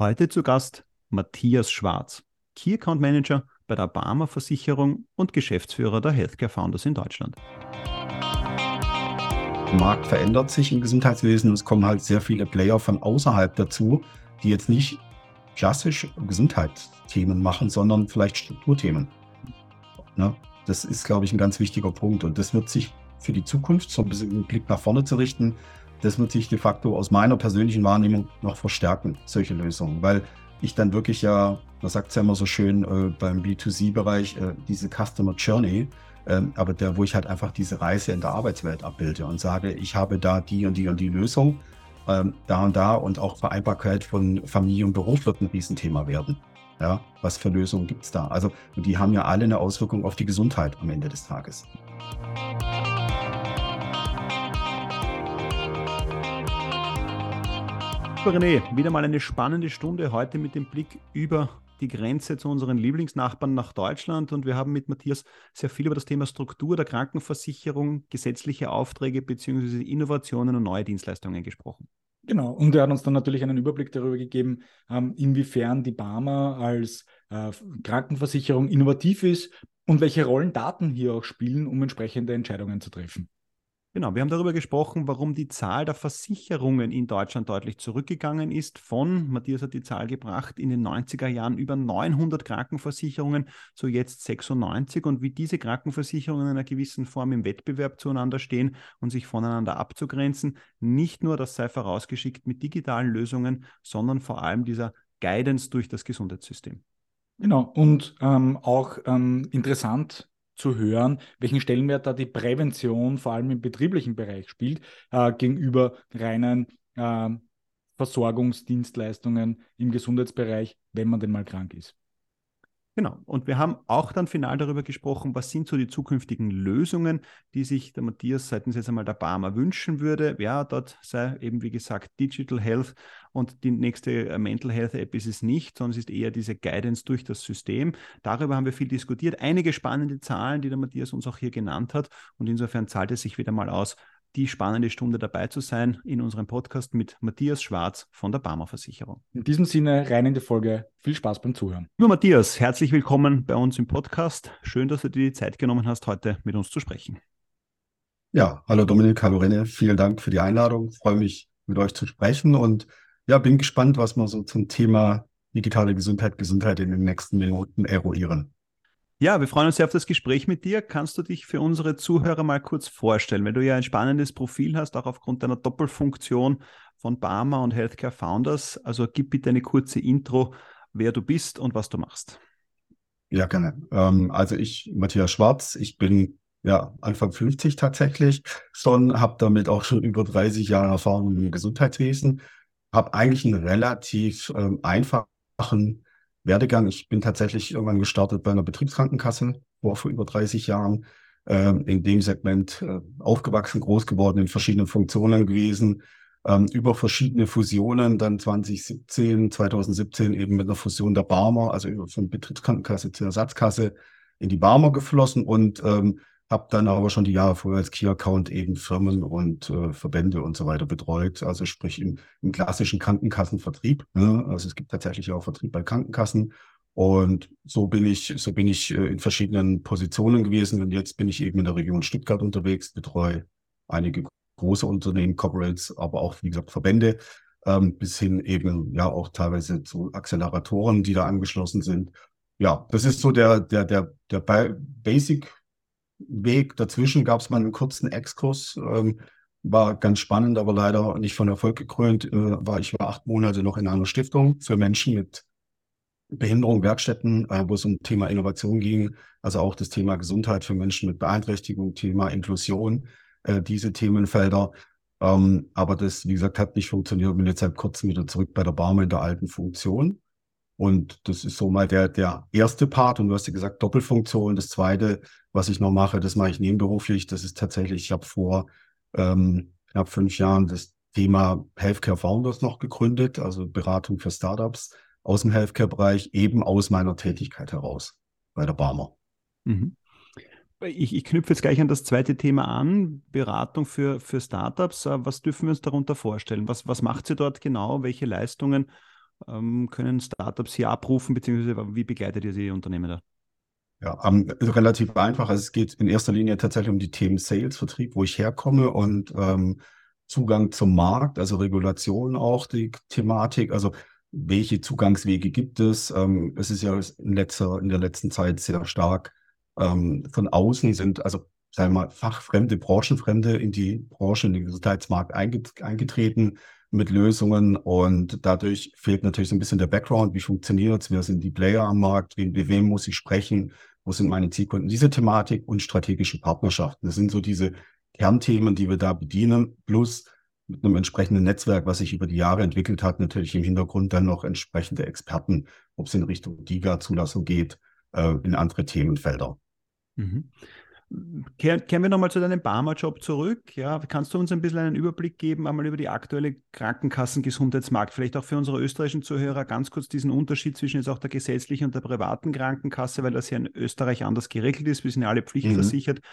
Heute zu Gast Matthias Schwarz, Key Account Manager bei der Barmer Versicherung und Geschäftsführer der Healthcare Founders in Deutschland. Der Markt verändert sich im Gesundheitswesen und es kommen halt sehr viele Player von außerhalb dazu, die jetzt nicht klassisch Gesundheitsthemen machen, sondern vielleicht Strukturthemen. Ne? Das ist, glaube ich, ein ganz wichtiger Punkt und das wird sich für die Zukunft, so ein bisschen einen Blick nach vorne zu richten, das wird sich de facto aus meiner persönlichen Wahrnehmung noch verstärken, solche Lösungen, weil ich dann wirklich ja, man sagt es ja immer so schön äh, beim B2C-Bereich, äh, diese Customer Journey, äh, aber der, wo ich halt einfach diese Reise in der Arbeitswelt abbilde und sage, ich habe da die und die und die Lösung, ähm, da und da und auch Vereinbarkeit von Familie und Beruf wird ein Riesenthema werden. Ja, was für Lösungen gibt es da? Also, die haben ja alle eine Auswirkung auf die Gesundheit am Ende des Tages. René, wieder mal eine spannende Stunde heute mit dem Blick über die Grenze zu unseren Lieblingsnachbarn nach Deutschland. Und wir haben mit Matthias sehr viel über das Thema Struktur der Krankenversicherung, gesetzliche Aufträge bzw. Innovationen und neue Dienstleistungen gesprochen. Genau, und er hat uns dann natürlich einen Überblick darüber gegeben, ähm, inwiefern die Barmer als äh, Krankenversicherung innovativ ist und welche Rollen Daten hier auch spielen, um entsprechende Entscheidungen zu treffen. Genau, wir haben darüber gesprochen, warum die Zahl der Versicherungen in Deutschland deutlich zurückgegangen ist. Von, Matthias hat die Zahl gebracht, in den 90er Jahren über 900 Krankenversicherungen zu jetzt 96 und wie diese Krankenversicherungen in einer gewissen Form im Wettbewerb zueinander stehen und sich voneinander abzugrenzen. Nicht nur, das sei vorausgeschickt mit digitalen Lösungen, sondern vor allem dieser Guidance durch das Gesundheitssystem. Genau, und ähm, auch ähm, interessant zu hören, welchen Stellenwert da die Prävention vor allem im betrieblichen Bereich spielt, äh, gegenüber reinen äh, Versorgungsdienstleistungen im Gesundheitsbereich, wenn man denn mal krank ist. Genau. Und wir haben auch dann final darüber gesprochen, was sind so die zukünftigen Lösungen, die sich der Matthias seitens jetzt einmal der Barmer wünschen würde. Ja, dort sei eben, wie gesagt, Digital Health und die nächste äh, Mental Health App ist es nicht, sondern es ist eher diese Guidance durch das System. Darüber haben wir viel diskutiert. Einige spannende Zahlen, die der Matthias uns auch hier genannt hat. Und insofern zahlt es sich wieder mal aus, die spannende Stunde dabei zu sein in unserem Podcast mit Matthias Schwarz von der Barmer Versicherung. In diesem Sinne rein in die Folge. Viel Spaß beim Zuhören. Lieber Matthias, herzlich willkommen bei uns im Podcast. Schön, dass du dir die Zeit genommen hast, heute mit uns zu sprechen. Ja, hallo Dominik, hallo René. Vielen Dank für die Einladung. Ich freue mich, mit euch zu sprechen und ja, bin gespannt, was wir so zum Thema digitale Gesundheit, Gesundheit in den nächsten Minuten eruieren. Ja, wir freuen uns sehr auf das Gespräch mit dir. Kannst du dich für unsere Zuhörer mal kurz vorstellen, wenn du ja ein spannendes Profil hast, auch aufgrund deiner Doppelfunktion von Barmer und Healthcare Founders. Also gib bitte eine kurze Intro, wer du bist und was du machst. Ja, gerne. Ähm, also ich, Matthias Schwarz, ich bin ja Anfang 50 tatsächlich schon, habe damit auch schon über 30 Jahre Erfahrung im Gesundheitswesen, habe eigentlich einen relativ ähm, einfachen Werdegang. Ich bin tatsächlich irgendwann gestartet bei einer Betriebskrankenkasse vor, vor über 30 Jahren, äh, in dem Segment äh, aufgewachsen, groß geworden, in verschiedenen Funktionen gewesen, ähm, über verschiedene Fusionen, dann 2017, 2017 eben mit einer Fusion der Barmer, also von Betriebskrankenkasse zur Ersatzkasse in die Barmer geflossen und ähm, habe dann aber schon die Jahre vorher als Key Account eben Firmen und äh, Verbände und so weiter betreut. Also sprich im, im klassischen Krankenkassenvertrieb. Ne? Also es gibt tatsächlich auch Vertrieb bei Krankenkassen. Und so bin ich, so bin ich äh, in verschiedenen Positionen gewesen. Und jetzt bin ich eben in der Region Stuttgart unterwegs, betreue einige große Unternehmen, Corporates, aber auch, wie gesagt, Verbände, ähm, bis hin eben ja auch teilweise zu Acceleratoren, die da angeschlossen sind. Ja, das ist so der, der, der, der Basic Weg dazwischen gab es mal einen kurzen Exkurs. Ähm, war ganz spannend, aber leider nicht von Erfolg gekrönt. Äh, war ich war acht Monate noch in einer Stiftung für Menschen mit Behinderung, Werkstätten, äh, wo es um Thema Innovation ging, also auch das Thema Gesundheit für Menschen mit Beeinträchtigung, Thema Inklusion, äh, diese Themenfelder. Ähm, aber das, wie gesagt, hat nicht funktioniert. Bin jetzt seit kurzem wieder zurück bei der Barmer in der alten Funktion. Und das ist so mal der, der erste Part. Und du hast ja gesagt, Doppelfunktion. Das zweite, was ich noch mache, das mache ich nebenberuflich. Das ist tatsächlich, ich habe vor ähm, knapp fünf Jahren das Thema Healthcare Founders noch gegründet, also Beratung für Startups aus dem Healthcare-Bereich, eben aus meiner Tätigkeit heraus bei der Barmer. Mhm. Ich, ich, knüpfe jetzt gleich an das zweite Thema an, Beratung für, für Startups. Was dürfen wir uns darunter vorstellen? Was, was macht sie dort genau? Welche Leistungen können Startups hier abrufen, beziehungsweise wie begleitet ihr die Unternehmen da? Ja, also relativ einfach. Also es geht in erster Linie tatsächlich um die Themen Sales, Vertrieb, wo ich herkomme und ähm, Zugang zum Markt, also Regulation auch die Thematik. Also welche Zugangswege gibt es? Ähm, es ist ja in, letzter, in der letzten Zeit sehr stark ähm, von außen sind, also sagen wir mal, fachfremde, branchenfremde in die Branche, in den Gesundheitsmarkt eingetreten mit Lösungen und dadurch fehlt natürlich so ein bisschen der Background, wie funktioniert es, wer sind die Player am Markt, mit wem muss ich sprechen, wo sind meine Zielkunden, diese Thematik und strategische Partnerschaften. Das sind so diese Kernthemen, die wir da bedienen, plus mit einem entsprechenden Netzwerk, was sich über die Jahre entwickelt hat, natürlich im Hintergrund dann noch entsprechende Experten, ob es in Richtung DIGA-Zulassung geht, äh, in andere Themenfelder. Mhm. Kehren, kehren wir nochmal zu deinem Barmer-Job zurück. Ja, kannst du uns ein bisschen einen Überblick geben, einmal über die aktuelle Krankenkassengesundheitsmarkt? Vielleicht auch für unsere österreichischen Zuhörer ganz kurz diesen Unterschied zwischen jetzt auch der gesetzlichen und der privaten Krankenkasse, weil das ja in Österreich anders geregelt ist. Wir sind ja alle pflichtversichert. Mhm.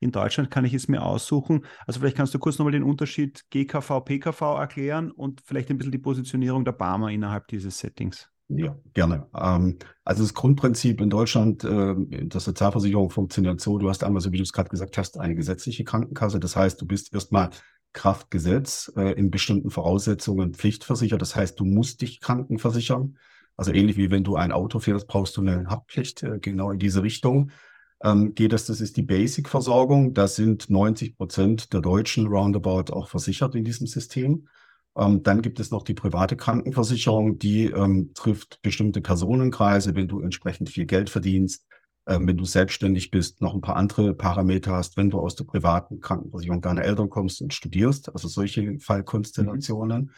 In Deutschland kann ich es mir aussuchen. Also vielleicht kannst du kurz nochmal den Unterschied GKV, PKV erklären und vielleicht ein bisschen die Positionierung der Barmer innerhalb dieses Settings. Ja, gerne. Ähm, also das Grundprinzip in Deutschland äh, der Sozialversicherung funktioniert so, du hast einmal, so wie du es gerade gesagt hast, eine gesetzliche Krankenkasse. Das heißt, du bist erstmal Kraftgesetz äh, in bestimmten Voraussetzungen pflichtversichert. Das heißt, du musst dich krankenversichern. Also ähnlich wie wenn du ein Auto fährst, brauchst du eine Haftpflicht, äh, genau in diese Richtung. Ähm, geht das, das ist die Basic-Versorgung. Da sind 90 Prozent der Deutschen roundabout auch versichert in diesem System. Ähm, dann gibt es noch die private Krankenversicherung, die ähm, trifft bestimmte Personenkreise, wenn du entsprechend viel Geld verdienst, ähm, wenn du selbstständig bist, noch ein paar andere Parameter hast, wenn du aus der privaten Krankenversicherung deiner Eltern kommst und studierst, also solche Fallkonstellationen, mhm.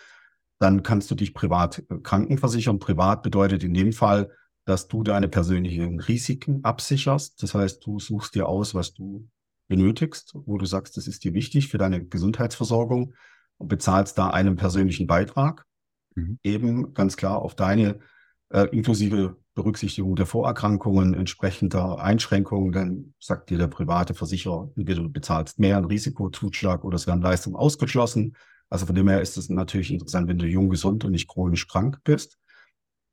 dann kannst du dich privat äh, krankenversichern. Privat bedeutet in dem Fall, dass du deine persönlichen Risiken absicherst. Das heißt, du suchst dir aus, was du benötigst, wo du sagst, das ist dir wichtig für deine Gesundheitsversorgung und bezahlst da einen persönlichen Beitrag, mhm. eben ganz klar auf deine äh, inklusive Berücksichtigung der Vorerkrankungen, entsprechender Einschränkungen, dann sagt dir der private Versicherer, entweder du bezahlst mehr, einen Risikozuschlag oder es werden Leistungen ausgeschlossen. Also von dem her ist es natürlich interessant, wenn du jung, gesund und nicht chronisch krank bist.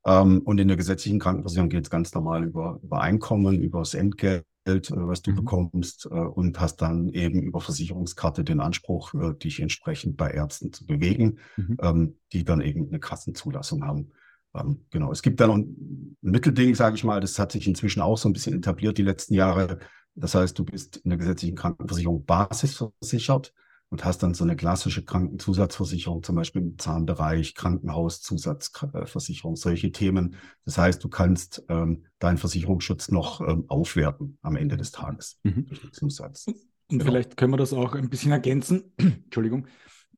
Ähm, und in der gesetzlichen Krankenversicherung geht es ganz normal über, über Einkommen, über das Entgelt, Geld, äh, was du mhm. bekommst, äh, und hast dann eben über Versicherungskarte den Anspruch, äh, dich entsprechend bei Ärzten zu bewegen, mhm. Ähm, die dann eben eine Kassenzulassung haben. Ähm, genau. Es gibt dann noch ein Mittelding, sage ich mal, das hat sich inzwischen auch so ein bisschen etabliert die letzten Jahre. Das heißt, du bist in der gesetzlichen Krankenversicherung basisversichert und hast dann so eine klassische Krankenzusatzversicherung, zum Beispiel im Zahnbereich, Krankenhauszusatzversicherung, solche Themen. Das heißt, du kannst ähm, deinen Versicherungsschutz noch ähm, aufwerten am Ende des Tages mhm. durch den Zusatz. Und genau. vielleicht können wir das auch ein bisschen ergänzen. Entschuldigung.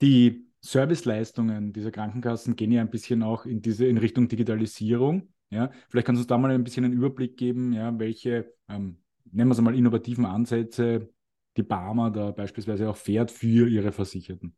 Die Serviceleistungen dieser Krankenkassen gehen ja ein bisschen auch in diese in Richtung Digitalisierung. Ja, vielleicht kannst du uns da mal ein bisschen einen Überblick geben, ja, welche, ähm, nennen wir es mal, innovativen Ansätze die Barmer da beispielsweise auch fährt für ihre Versicherten?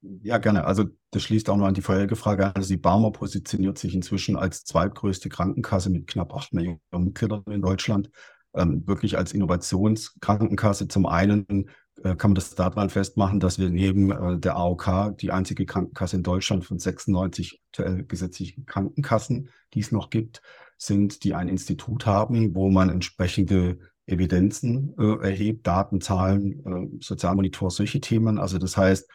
Ja, gerne. Also das schließt auch noch an die vorherige Frage an. Also die Barmer positioniert sich inzwischen als zweitgrößte Krankenkasse mit knapp acht Millionen Mitgliedern in Deutschland. Ähm, wirklich als Innovationskrankenkasse. Zum einen äh, kann man das daran festmachen, dass wir neben äh, der AOK die einzige Krankenkasse in Deutschland von 96 aktuell gesetzlichen Krankenkassen, die es noch gibt, sind, die ein Institut haben, wo man entsprechende Evidenzen äh, erhebt, Daten, Zahlen, äh, Sozialmonitor, solche Themen. Also das heißt,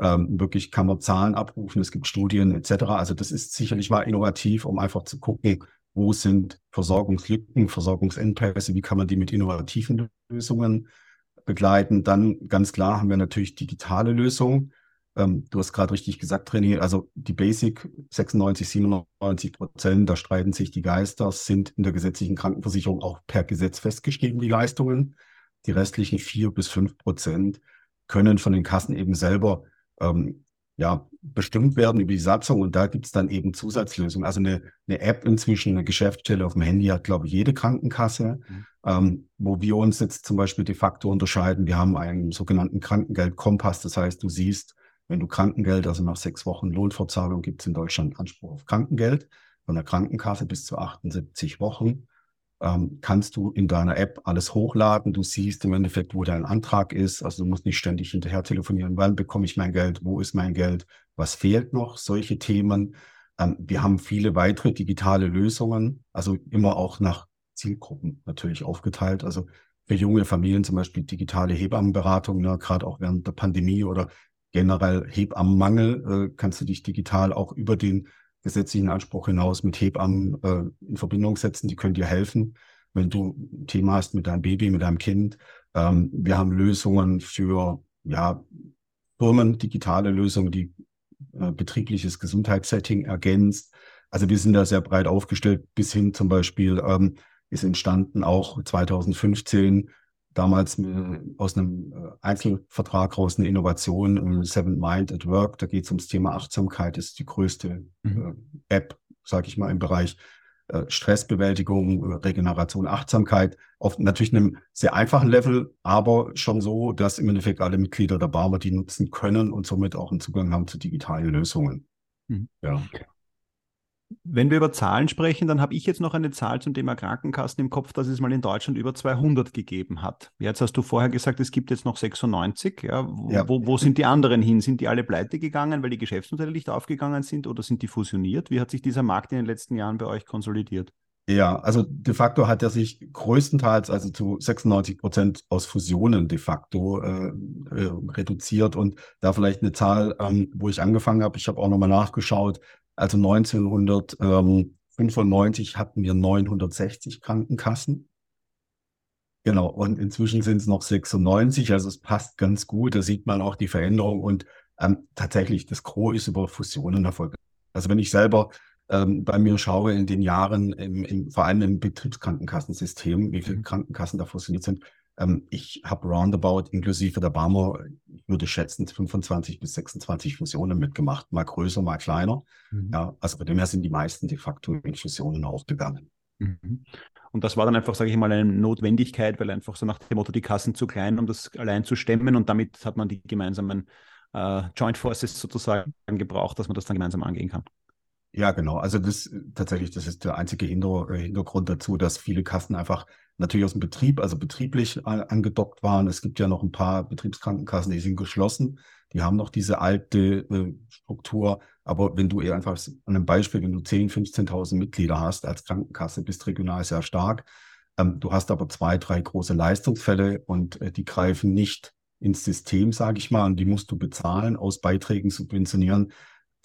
ähm, wirklich kann man Zahlen abrufen, es gibt Studien etc. Also das ist sicherlich mal innovativ, um einfach zu gucken, wo sind Versorgungslücken, Versorgungsengpässe, wie kann man die mit innovativen Lösungen begleiten. Dann ganz klar haben wir natürlich digitale Lösungen. Ähm, du hast gerade richtig gesagt, René, also die Basic 96, 97 Prozent, da streiten sich die Geister, sind in der gesetzlichen Krankenversicherung auch per Gesetz festgeschrieben, die Leistungen. Die restlichen vier bis fünf Prozent können von den Kassen eben selber ähm, ja, bestimmt werden über die Satzung und da gibt es dann eben Zusatzlösungen. Also eine, eine App inzwischen, eine Geschäftsstelle auf dem Handy hat, glaube ich, jede Krankenkasse, mhm. ähm, wo wir uns jetzt zum Beispiel de facto unterscheiden. Wir haben einen sogenannten Krankengeldkompass, das heißt, du siehst, wenn du Krankengeld, also nach sechs Wochen Lohnfortzahlung, gibt es in Deutschland Anspruch auf Krankengeld von der Krankenkasse bis zu 78 Wochen. Ähm, kannst du in deiner App alles hochladen. Du siehst im Endeffekt, wo dein Antrag ist. Also du musst nicht ständig hinterher telefonieren. Wann bekomme ich mein Geld? Wo ist mein Geld? Was fehlt noch? Solche Themen. Ähm, wir haben viele weitere digitale Lösungen, also immer auch nach Zielgruppen natürlich aufgeteilt. Also für junge Familien zum Beispiel digitale Hebammenberatung, ne, gerade auch während der Pandemie oder generell Hebammenmangel, äh, kannst du dich digital auch über den gesetzlichen Anspruch hinaus mit Hebammen äh, in Verbindung setzen. Die können dir helfen, wenn du ein Thema hast mit deinem Baby, mit deinem Kind. Ähm, wir haben Lösungen für ja, Firmen, digitale Lösungen, die äh, betriebliches Gesundheitssetting ergänzt. Also wir sind da sehr breit aufgestellt, bis hin zum Beispiel ähm, ist entstanden auch 2015 damals aus einem äh, Einzelvertrag raus eine Innovation, Seven Mind at Work. Da geht es ums Thema Achtsamkeit, das ist die größte mhm. äh, App, sage ich mal, im Bereich äh, Stressbewältigung, Regeneration, Achtsamkeit. Auf natürlich einem sehr einfachen Level, aber schon so, dass im Endeffekt alle Mitglieder der Barmer die nutzen können und somit auch einen Zugang haben zu digitalen Lösungen. Mhm. Ja. Wenn wir über Zahlen sprechen, dann habe ich jetzt noch eine Zahl zum Thema Krankenkassen im Kopf, dass es mal in Deutschland über 200 gegeben hat. Jetzt hast du vorher gesagt, es gibt jetzt noch 96. Ja, wo, ja. wo, wo sind die anderen hin? Sind die alle pleite gegangen, weil die Geschäftsmodelle nicht aufgegangen sind oder sind die fusioniert? Wie hat sich dieser Markt in den letzten Jahren bei euch konsolidiert? Ja, also de facto hat er sich größtenteils, also zu 96 Prozent aus Fusionen de facto äh, äh, reduziert. Und da vielleicht eine Zahl, ähm, wo ich angefangen habe, ich habe auch nochmal nachgeschaut, also 1995 hatten wir 960 Krankenkassen. Genau, und inzwischen sind es noch 96, also es passt ganz gut. Da sieht man auch die Veränderung und ähm, tatsächlich, das Gros ist über Fusionen erfolgt. Also wenn ich selber ähm, bei mir schaue in den Jahren, im, im, vor allem im Betriebskrankenkassensystem, wie viele mhm. Krankenkassen da fusioniert sind, ähm, ich habe roundabout inklusive der Barmer, ich würde schätzen, 25 bis 26 Fusionen mitgemacht, mal größer, mal kleiner. Mhm. Ja, also bei dem her sind die meisten de facto in Fusionen aufgegangen. Mhm. Und das war dann einfach, sage ich mal, eine Notwendigkeit, weil einfach so nach dem Motto, die Kassen zu klein, um das allein zu stemmen und damit hat man die gemeinsamen äh, Joint Forces sozusagen gebraucht, dass man das dann gemeinsam angehen kann. Ja, genau. Also das tatsächlich, das ist der einzige äh, Hintergrund dazu, dass viele Kassen einfach natürlich aus dem Betrieb, also betrieblich angedockt waren. Es gibt ja noch ein paar Betriebskrankenkassen, die sind geschlossen. Die haben noch diese alte äh, Struktur. Aber wenn du eher einfach an einem Beispiel, wenn du 10, 15.000 Mitglieder hast als Krankenkasse, bist regional sehr stark. Ähm, du hast aber zwei, drei große Leistungsfälle und äh, die greifen nicht ins System, sage ich mal, und die musst du bezahlen, aus Beiträgen subventionieren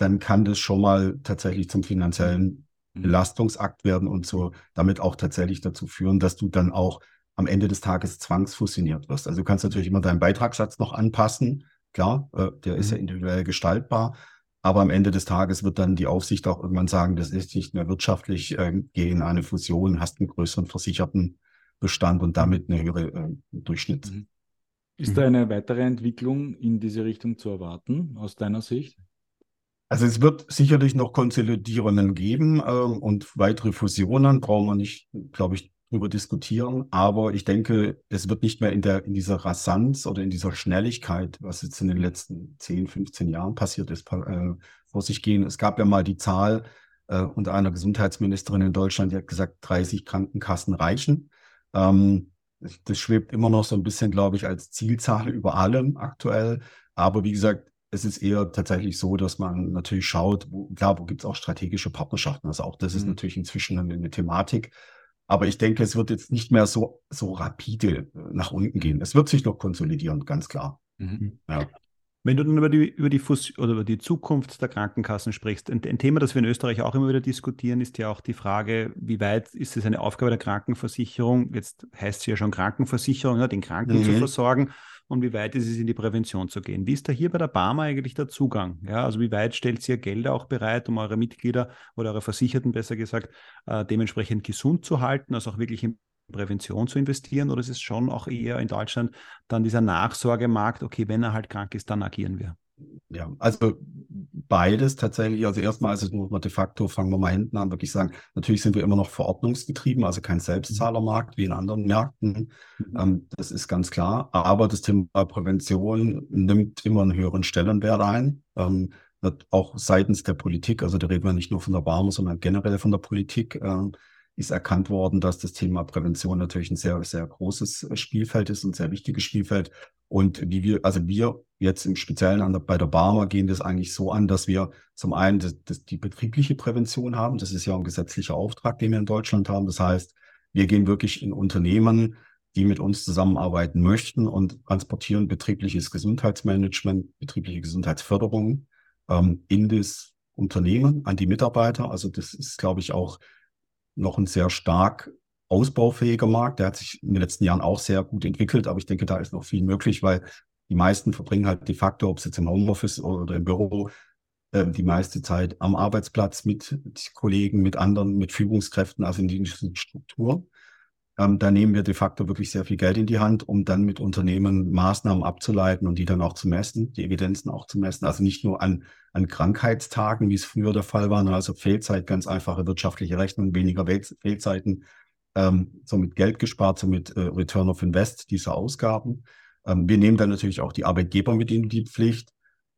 dann kann das schon mal tatsächlich zum finanziellen mhm. Belastungsakt werden und so damit auch tatsächlich dazu führen, dass du dann auch am Ende des Tages zwangsfusioniert wirst. Also du kannst natürlich immer deinen Beitragssatz noch anpassen. Klar, äh, der ist ja mhm. individuell gestaltbar. Aber am Ende des Tages wird dann die Aufsicht auch irgendwann sagen, das ist nicht mehr wirtschaftlich, äh, geh in eine Fusion, hast einen größeren versicherten Bestand und damit eine höhere äh, Durchschnitt. Mhm. Ist da eine weitere Entwicklung in diese Richtung zu erwarten, aus deiner Sicht? Also es wird sicherlich noch Konsolidierungen geben äh, und weitere Fusionen, brauchen wir nicht, glaube ich, darüber diskutieren. Aber ich denke, es wird nicht mehr in, der, in dieser Rasanz oder in dieser Schnelligkeit, was jetzt in den letzten 10, 15 Jahren passiert ist, äh, vor sich gehen. Es gab ja mal die Zahl äh, unter einer Gesundheitsministerin in Deutschland, die hat gesagt, 30 Krankenkassen reichen. Ähm, das schwebt immer noch so ein bisschen, glaube ich, als Zielzahl über allem aktuell. Aber wie gesagt, es ist eher tatsächlich so, dass man natürlich schaut, wo, klar, wo gibt es auch strategische Partnerschaften. Also auch das mhm. ist natürlich inzwischen eine, eine, Thematik. Aber ich denke, es wird jetzt nicht mehr so, so rapide äh, nach unten gehen. Es wird sich noch konsolidieren, ganz klar. Mhm. Ja. Wenn du dann über die, über die Fuss oder über die Zukunft der Krankenkassen sprichst, ein, ein, Thema, das wir in Österreich auch immer wieder diskutieren, ist ja auch die Frage, wie weit ist es eine Aufgabe der Krankenversicherung, jetzt heißt es ja schon Krankenversicherung, ja, den Kranken mhm. zu versorgen, und wie weit ist es in die Prävention zu gehen. Wie ist da hier bei der Barmer eigentlich der Zugang? Ja, also wie weit stellt ihr Gelder auch bereit, um eure Mitglieder oder eure Versicherten besser gesagt äh, dementsprechend gesund zu halten, also auch wirklich in Prävention zu investieren? Oder ist es schon auch eher in Deutschland dann dieser Nachsorgemarkt, okay, wenn er halt krank ist, dann agieren wir? Ja, also beides tatsächlich. Also erstmal ist es nur de facto, fangen wir mal hinten an, wirklich sagen, natürlich sind wir immer noch verordnungsgetrieben, also kein Selbstzahlermarkt wie in anderen Märkten. Mhm. Ähm, das ist ganz klar. Aber das Thema Prävention nimmt immer einen höheren Stellenwert ein. Ähm, auch seitens der Politik, also da reden wir nicht nur von der Barmer, sondern generell von der Politik, äh, ist erkannt worden, dass das Thema Prävention natürlich ein sehr, sehr großes Spielfeld ist und sehr wichtiges Spielfeld. Und wie wir, also wir jetzt im Speziellen an der, bei der Barmer gehen das eigentlich so an, dass wir zum einen das, das, die betriebliche Prävention haben. Das ist ja ein gesetzlicher Auftrag, den wir in Deutschland haben. Das heißt, wir gehen wirklich in Unternehmen, die mit uns zusammenarbeiten möchten und transportieren betriebliches Gesundheitsmanagement, betriebliche Gesundheitsförderung ähm, in das Unternehmen, an die Mitarbeiter. Also das ist, glaube ich, auch noch ein sehr stark ausbaufähiger Markt. Der hat sich in den letzten Jahren auch sehr gut entwickelt, aber ich denke, da ist noch viel möglich, weil die meisten verbringen halt de facto, ob es jetzt im Homeoffice oder im Büro, äh, die meiste Zeit am Arbeitsplatz mit Kollegen, mit anderen, mit Führungskräften, also in diesen Strukturen. Ähm, da nehmen wir de facto wirklich sehr viel Geld in die Hand, um dann mit Unternehmen Maßnahmen abzuleiten und die dann auch zu messen, die Evidenzen auch zu messen. Also nicht nur an, an Krankheitstagen, wie es früher der Fall war, also Fehlzeit, ganz einfache wirtschaftliche Rechnung, weniger Fehlzeiten, ähm, somit Geld gespart, somit äh, Return of Invest dieser Ausgaben. Ähm, wir nehmen dann natürlich auch die Arbeitgeber mit in die Pflicht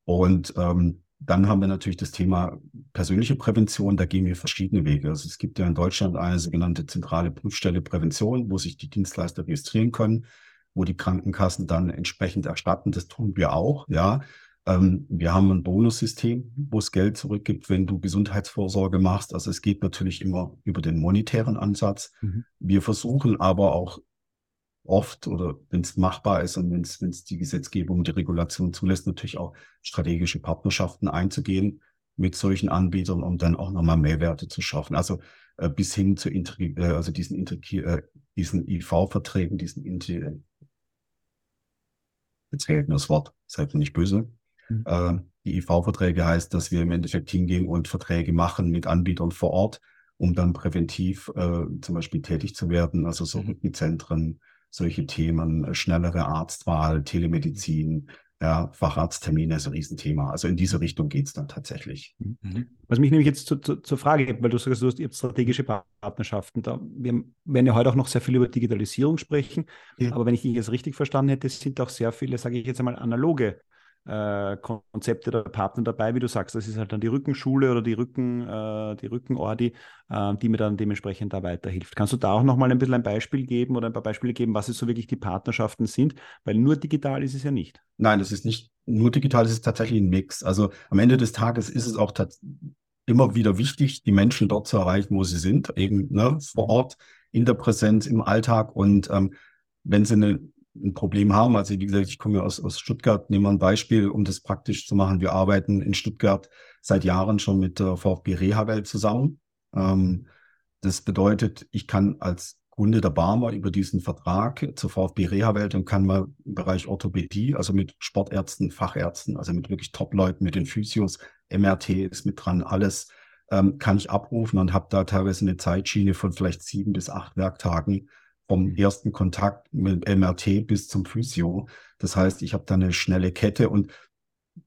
und ähm, dann haben wir natürlich das Thema persönliche Prävention. Da gehen wir verschiedene Wege. Also es gibt ja in Deutschland eine sogenannte zentrale Prüfstelle Prävention, wo sich die Dienstleister registrieren können, wo die Krankenkassen dann entsprechend erstatten. Das tun wir auch, ja. Ähm, wir haben ein Bonussystem, wo es Geld zurückgibt, wenn du Gesundheitsvorsorge machst. Also es geht natürlich immer über den monetären Ansatz. Mhm. Wir versuchen aber auch oft oder wenn es machbar ist und wenn es die Gesetzgebung, die Regulation zulässt, natürlich auch strategische Partnerschaften einzugehen mit solchen Anbietern, um dann auch nochmal Mehrwerte zu schaffen. Also äh, bis hin zu Intri äh, also diesen, äh, diesen IV-Verträgen, diesen äh, jetzt fehlt mir das Wort, seid nicht böse. Mhm. Äh, die IV-Verträge heißt, dass wir im Endeffekt hingehen und Verträge machen mit Anbietern vor Ort, um dann präventiv äh, zum Beispiel tätig zu werden, also so mhm. Solche Themen, äh, schnellere Arztwahl, Telemedizin, ja, Facharzttermine ist ein Riesenthema. Also in diese Richtung geht es dann tatsächlich. Mhm. Was mich nämlich jetzt zu, zu, zur Frage gibt, weil du sagst, du hast strategische Partnerschaften. Da, wir werden ja heute auch noch sehr viel über Digitalisierung sprechen. Ja. Aber wenn ich dich jetzt richtig verstanden hätte, sind auch sehr viele, sage ich jetzt einmal, analoge äh, Konzepte der Partner dabei, wie du sagst. Das ist halt dann die Rückenschule oder die Rücken, äh, die Rückenordi, äh, die mir dann dementsprechend da weiterhilft. Kannst du da auch nochmal ein bisschen ein Beispiel geben oder ein paar Beispiele geben, was es so wirklich die Partnerschaften sind? Weil nur digital ist es ja nicht. Nein, es ist nicht nur digital, es ist tatsächlich ein Mix. Also am Ende des Tages ist es auch immer wieder wichtig, die Menschen dort zu erreichen, wo sie sind, eben ne, vor Ort, in der Präsenz, im Alltag und ähm, wenn sie eine ein Problem haben. Also wie gesagt, ich komme ja aus, aus Stuttgart, nehmen wir ein Beispiel, um das praktisch zu machen. Wir arbeiten in Stuttgart seit Jahren schon mit der VfB Reha-Welt zusammen. Ähm, das bedeutet, ich kann als Kunde der Barmer über diesen Vertrag zur VfB Reha-Welt und kann mal im Bereich Orthopädie, also mit Sportärzten, Fachärzten, also mit wirklich Top-Leuten, mit den Physios, MRT ist mit dran, alles ähm, kann ich abrufen und habe da teilweise eine Zeitschiene von vielleicht sieben bis acht Werktagen, vom ersten Kontakt mit MRT bis zum Physio. Das heißt, ich habe da eine schnelle Kette und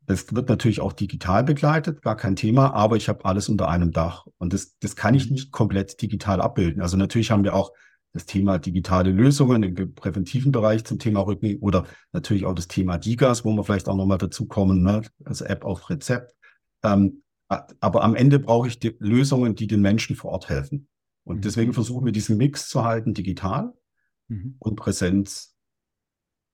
das wird natürlich auch digital begleitet, gar kein Thema, aber ich habe alles unter einem Dach. Und das, das kann ich mhm. nicht komplett digital abbilden. Also natürlich haben wir auch das Thema digitale Lösungen im präventiven Bereich zum Thema Rücken oder natürlich auch das Thema Digas, wo wir vielleicht auch nochmal dazu kommen, ne? also App auf Rezept. Ähm, aber am Ende brauche ich die Lösungen, die den Menschen vor Ort helfen. Und mhm. deswegen versuchen wir diesen Mix zu halten, digital mhm. und Präsenz.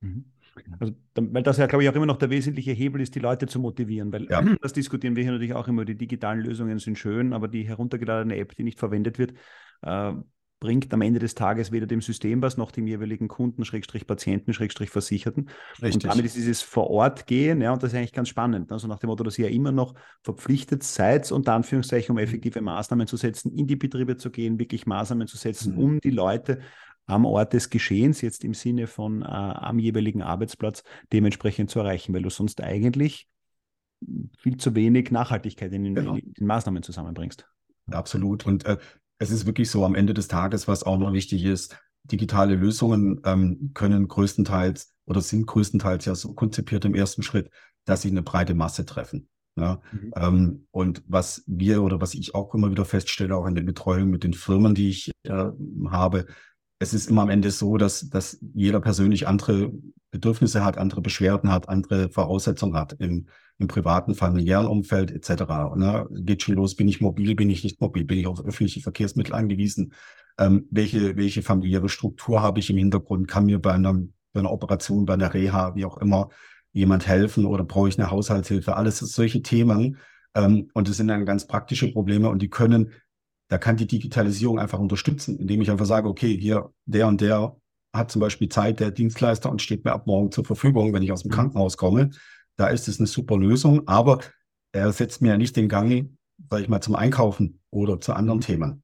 Mhm. Also, weil das ja, glaube ich, auch immer noch der wesentliche Hebel ist, die Leute zu motivieren. Weil ja. das diskutieren wir hier natürlich auch immer. Die digitalen Lösungen sind schön, aber die heruntergeladene App, die nicht verwendet wird, äh, bringt am Ende des Tages weder dem System was, noch dem jeweiligen Kunden, Schrägstrich Patienten, Schrägstrich Versicherten. Richtig. Und damit ist dieses vor Ort gehen, ja, und das ist eigentlich ganz spannend. Also nach dem Motto, dass ihr ja immer noch verpflichtet seid, unter Anführungszeichen, um mhm. effektive Maßnahmen zu setzen, in die Betriebe zu gehen, wirklich Maßnahmen zu setzen, mhm. um die Leute am Ort des Geschehens, jetzt im Sinne von äh, am jeweiligen Arbeitsplatz, dementsprechend zu erreichen, weil du sonst eigentlich viel zu wenig Nachhaltigkeit in den, genau. in den Maßnahmen zusammenbringst. Absolut. Und äh, es ist wirklich so am Ende des Tages, was auch noch wichtig ist, digitale Lösungen ähm, können größtenteils oder sind größtenteils ja so konzipiert im ersten Schritt, dass sie eine breite Masse treffen. Ja? Mhm. Ähm, und was wir oder was ich auch immer wieder feststelle, auch in der Betreuung mit den Firmen, die ich äh, habe, es ist immer am Ende so, dass, dass jeder persönlich andere Bedürfnisse hat, andere Beschwerden hat, andere Voraussetzungen hat im, im privaten, familiären Umfeld etc. Ne? Geht schon los, bin ich mobil, bin ich nicht mobil, bin ich auf öffentliche Verkehrsmittel angewiesen, ähm, welche, welche familiäre Struktur habe ich im Hintergrund, kann mir bei einer, bei einer Operation, bei einer Reha, wie auch immer, jemand helfen oder brauche ich eine Haushaltshilfe, alles solche Themen. Ähm, und das sind dann ganz praktische Probleme und die können, da kann die Digitalisierung einfach unterstützen, indem ich einfach sage, okay, hier der und der hat zum Beispiel Zeit, der Dienstleister und steht mir ab morgen zur Verfügung, wenn ich aus dem mhm. Krankenhaus komme. Da ist es eine super Lösung, aber er setzt mir ja nicht den Gang, sage ich mal, zum Einkaufen oder zu anderen mhm. Themen.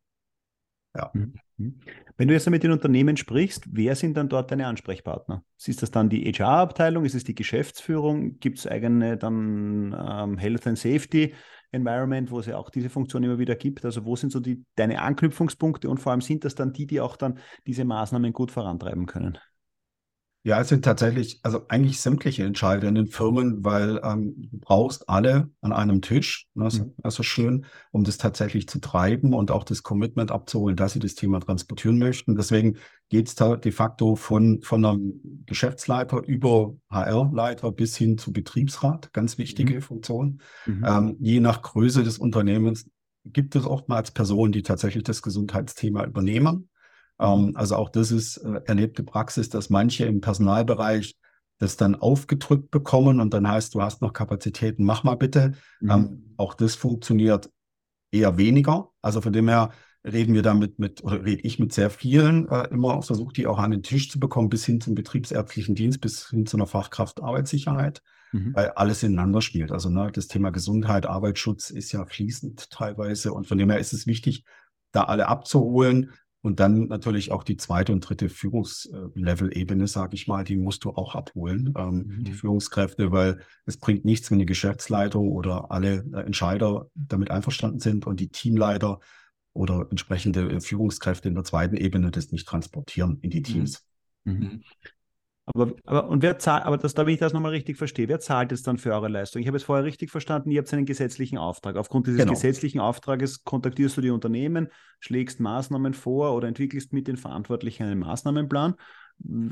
Ja. Mhm. Wenn du jetzt mit den Unternehmen sprichst, wer sind dann dort deine Ansprechpartner? Ist das dann die HR-Abteilung? Ist es die Geschäftsführung? Gibt es eigene dann ähm, Health and Safety Environment, wo es ja auch diese Funktion immer wieder gibt? Also wo sind so die, deine Anknüpfungspunkte und vor allem sind das dann die, die auch dann diese Maßnahmen gut vorantreiben können? Ja, es sind tatsächlich, also eigentlich sämtliche Entscheider in den Firmen, weil ähm, du brauchst alle an einem Tisch. Ne, das mhm. ist schön, um das tatsächlich zu treiben und auch das Commitment abzuholen, dass sie das Thema transportieren möchten. Deswegen geht es da de facto von, von einem Geschäftsleiter über HR-Leiter bis hin zu Betriebsrat, ganz wichtige mhm. Funktion. Mhm. Ähm, je nach Größe des Unternehmens gibt es oftmals Personen, die tatsächlich das Gesundheitsthema übernehmen. Ähm, also auch das ist äh, erlebte Praxis, dass manche im Personalbereich das dann aufgedrückt bekommen und dann heißt, du hast noch Kapazitäten, mach mal bitte. Mhm. Ähm, auch das funktioniert eher weniger. Also von dem her reden wir damit mit, oder rede ich mit sehr vielen äh, immer, versuche die auch an den Tisch zu bekommen, bis hin zum betriebsärztlichen Dienst, bis hin zu einer Fachkraft Arbeitssicherheit, mhm. weil alles ineinander spielt. Also ne, das Thema Gesundheit, Arbeitsschutz ist ja fließend teilweise und von dem her ist es wichtig, da alle abzuholen, und dann natürlich auch die zweite und dritte Führungslevel-Ebene, sage ich mal, die musst du auch abholen, ähm, mhm. die Führungskräfte, weil es bringt nichts, wenn die Geschäftsleitung oder alle äh, Entscheider damit einverstanden sind und die Teamleiter oder entsprechende äh, Führungskräfte in der zweiten Ebene das nicht transportieren in die mhm. Teams. Mhm. Aber, aber, und wer zahlt, aber das, damit ich das nochmal richtig verstehe, wer zahlt es dann für eure Leistung? Ich habe es vorher richtig verstanden, ihr habt einen gesetzlichen Auftrag. Aufgrund dieses genau. gesetzlichen Auftrages kontaktierst du die Unternehmen, schlägst Maßnahmen vor oder entwickelst mit den Verantwortlichen einen Maßnahmenplan.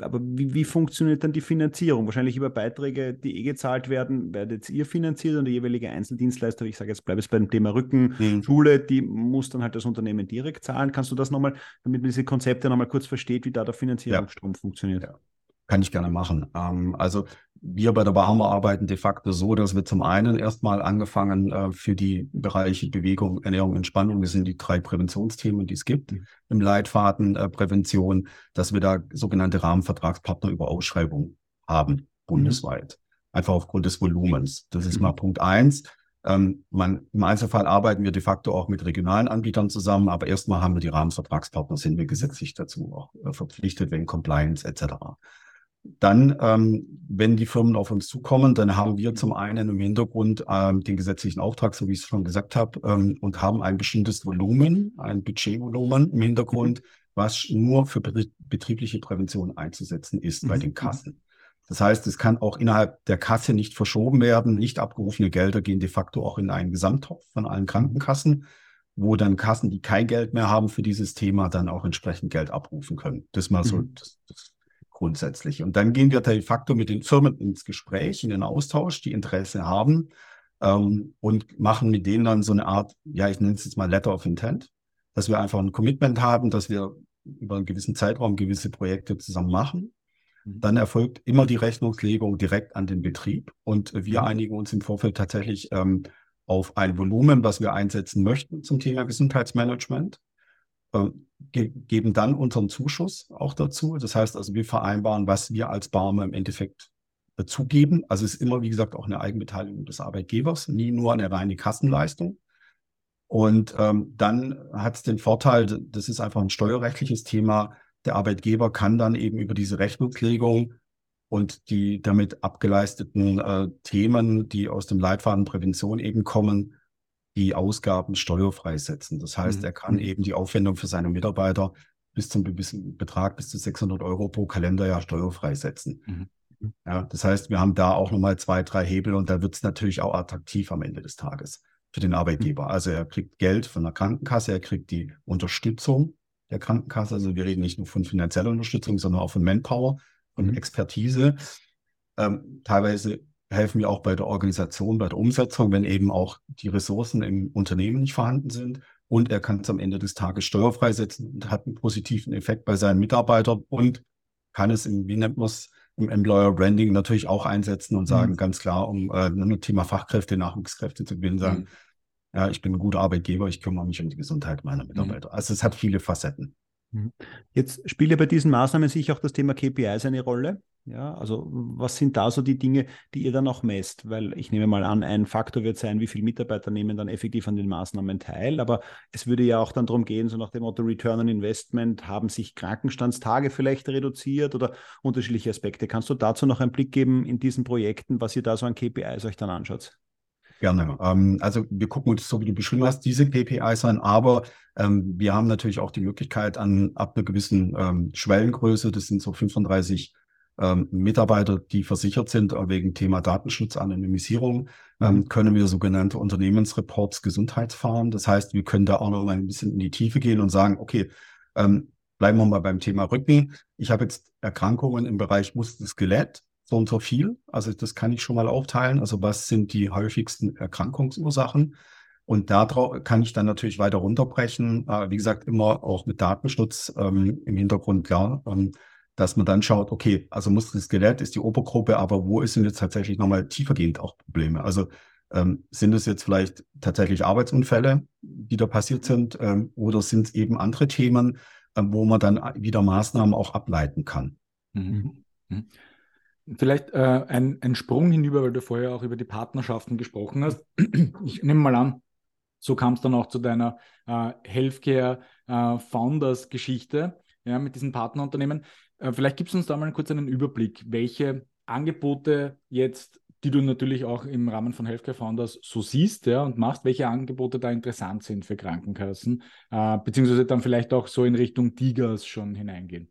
Aber wie, wie funktioniert dann die Finanzierung? Wahrscheinlich über Beiträge, die eh gezahlt werden, werdet ihr finanziert und der jeweilige Einzeldienstleister, ich sage jetzt, bleibe es beim Thema Rücken, mhm. Schule, die muss dann halt das Unternehmen direkt zahlen. Kannst du das nochmal, damit man diese Konzepte nochmal kurz versteht, wie da der Finanzierungsstrom ja. funktioniert? Ja. Kann ich gerne machen. Ähm, also wir bei der Barmer arbeiten de facto so, dass wir zum einen erstmal angefangen äh, für die Bereiche Bewegung, Ernährung, Entspannung, das sind die drei Präventionsthemen, die es gibt mhm. im Leitfaden äh, Prävention, dass wir da sogenannte Rahmenvertragspartner über Ausschreibung haben, mhm. bundesweit. Mhm. Einfach aufgrund des Volumens. Das ist mhm. mal Punkt eins. Ähm, man, Im Einzelfall arbeiten wir de facto auch mit regionalen Anbietern zusammen, aber erstmal haben wir die Rahmenvertragspartner, sind wir gesetzlich dazu auch äh, verpflichtet wegen Compliance etc. Dann, ähm, wenn die Firmen auf uns zukommen, dann haben wir zum einen im Hintergrund ähm, den gesetzlichen Auftrag, so wie ich es schon gesagt habe, ähm, und haben ein bestimmtes Volumen, ein Budgetvolumen im Hintergrund, was nur für betriebliche Prävention einzusetzen ist mhm. bei den Kassen. Das heißt, es kann auch innerhalb der Kasse nicht verschoben werden. Nicht abgerufene Gelder gehen de facto auch in einen Gesamttopf von allen Krankenkassen, wo dann Kassen, die kein Geld mehr haben für dieses Thema, dann auch entsprechend Geld abrufen können. Das mal so mhm. das, das grundsätzlich. Und dann gehen wir de facto mit den Firmen ins Gespräch, in den Austausch, die Interesse haben ähm, und machen mit denen dann so eine Art, ja, ich nenne es jetzt mal Letter of Intent, dass wir einfach ein Commitment haben, dass wir über einen gewissen Zeitraum gewisse Projekte zusammen machen. Mhm. Dann erfolgt immer die Rechnungslegung direkt an den Betrieb und wir mhm. einigen uns im Vorfeld tatsächlich ähm, auf ein Volumen, was wir einsetzen möchten zum Thema Gesundheitsmanagement. Ähm, ge geben dann unseren Zuschuss auch dazu. Das heißt also, wir vereinbaren, was wir als Barmer im Endeffekt dazugeben. Also es ist immer, wie gesagt, auch eine Eigenbeteiligung des Arbeitgebers, nie nur eine reine Kassenleistung. Und ähm, dann hat es den Vorteil, das ist einfach ein steuerrechtliches Thema. Der Arbeitgeber kann dann eben über diese Rechnungslegung und die damit abgeleisteten äh, Themen, die aus dem Leitfaden Prävention eben kommen, die Ausgaben steuerfrei setzen. Das heißt, mhm. er kann eben die Aufwendung für seine Mitarbeiter bis zum gewissen Betrag, bis zu 600 Euro pro Kalenderjahr steuerfrei setzen. Mhm. Ja, das heißt, wir haben da auch nochmal zwei, drei Hebel und da wird es natürlich auch attraktiv am Ende des Tages für den Arbeitgeber. Mhm. Also er kriegt Geld von der Krankenkasse, er kriegt die Unterstützung der Krankenkasse. Also wir reden nicht nur von finanzieller Unterstützung, sondern auch von Manpower und mhm. Expertise. Ähm, teilweise helfen wir auch bei der Organisation, bei der Umsetzung, wenn eben auch die Ressourcen im Unternehmen nicht vorhanden sind. Und er kann es am Ende des Tages steuerfrei setzen und hat einen positiven Effekt bei seinen Mitarbeitern und kann es im, wie nennt man es, im Employer Branding natürlich auch einsetzen und sagen mhm. ganz klar, um äh, ein Thema Fachkräfte, Nachwuchskräfte zu gewinnen, sagen, mhm. ja, ich bin ein guter Arbeitgeber, ich kümmere mich um die Gesundheit meiner mhm. Mitarbeiter. Mhm. Also es hat viele Facetten. Mhm. Jetzt spielt ja bei diesen Maßnahmen sicher auch das Thema KPIs eine Rolle. Ja, also was sind da so die Dinge, die ihr dann auch messt? Weil ich nehme mal an, ein Faktor wird sein, wie viele Mitarbeiter nehmen dann effektiv an den Maßnahmen teil. Aber es würde ja auch dann darum gehen, so nach dem Motto Return on Investment, haben sich Krankenstandstage vielleicht reduziert oder unterschiedliche Aspekte. Kannst du dazu noch einen Blick geben in diesen Projekten, was ihr da so an KPIs euch dann anschaut? Gerne. Ähm, also wir gucken uns, so wie du beschrieben hast, diese KPIs an, aber ähm, wir haben natürlich auch die Möglichkeit an ab einer gewissen ähm, Schwellengröße, das sind so 35 ähm, Mitarbeiter, die versichert sind äh, wegen Thema Datenschutz, Anonymisierung, ähm, mhm. können wir sogenannte Unternehmensreports Gesundheitsfahren. Das heißt, wir können da auch noch mal ein bisschen in die Tiefe gehen und sagen, okay, ähm, bleiben wir mal beim Thema Rücken. Ich habe jetzt Erkrankungen im Bereich Muskel-Skelett, so und so viel. Also das kann ich schon mal aufteilen. Also was sind die häufigsten Erkrankungsursachen? Und da kann ich dann natürlich weiter runterbrechen. Äh, wie gesagt, immer auch mit Datenschutz ähm, im Hintergrund klar. Ähm, dass man dann schaut, okay, also Muskel-Skelett ist die Obergruppe, aber wo denn jetzt tatsächlich nochmal tiefergehend auch Probleme? Also ähm, sind es jetzt vielleicht tatsächlich Arbeitsunfälle, die da passiert sind, ähm, oder sind es eben andere Themen, ähm, wo man dann wieder Maßnahmen auch ableiten kann? Mhm. Mhm. Vielleicht äh, ein, ein Sprung hinüber, weil du vorher auch über die Partnerschaften gesprochen hast. Ich nehme mal an, so kam es dann auch zu deiner äh, Healthcare äh, Founders Geschichte ja, mit diesen Partnerunternehmen. Äh, vielleicht gibst du uns da mal kurz einen Überblick, welche Angebote jetzt, die du natürlich auch im Rahmen von Healthcare Founders so siehst ja, und machst, welche Angebote da interessant sind für Krankenkassen, äh, beziehungsweise dann vielleicht auch so in Richtung Tigers schon hineingehen.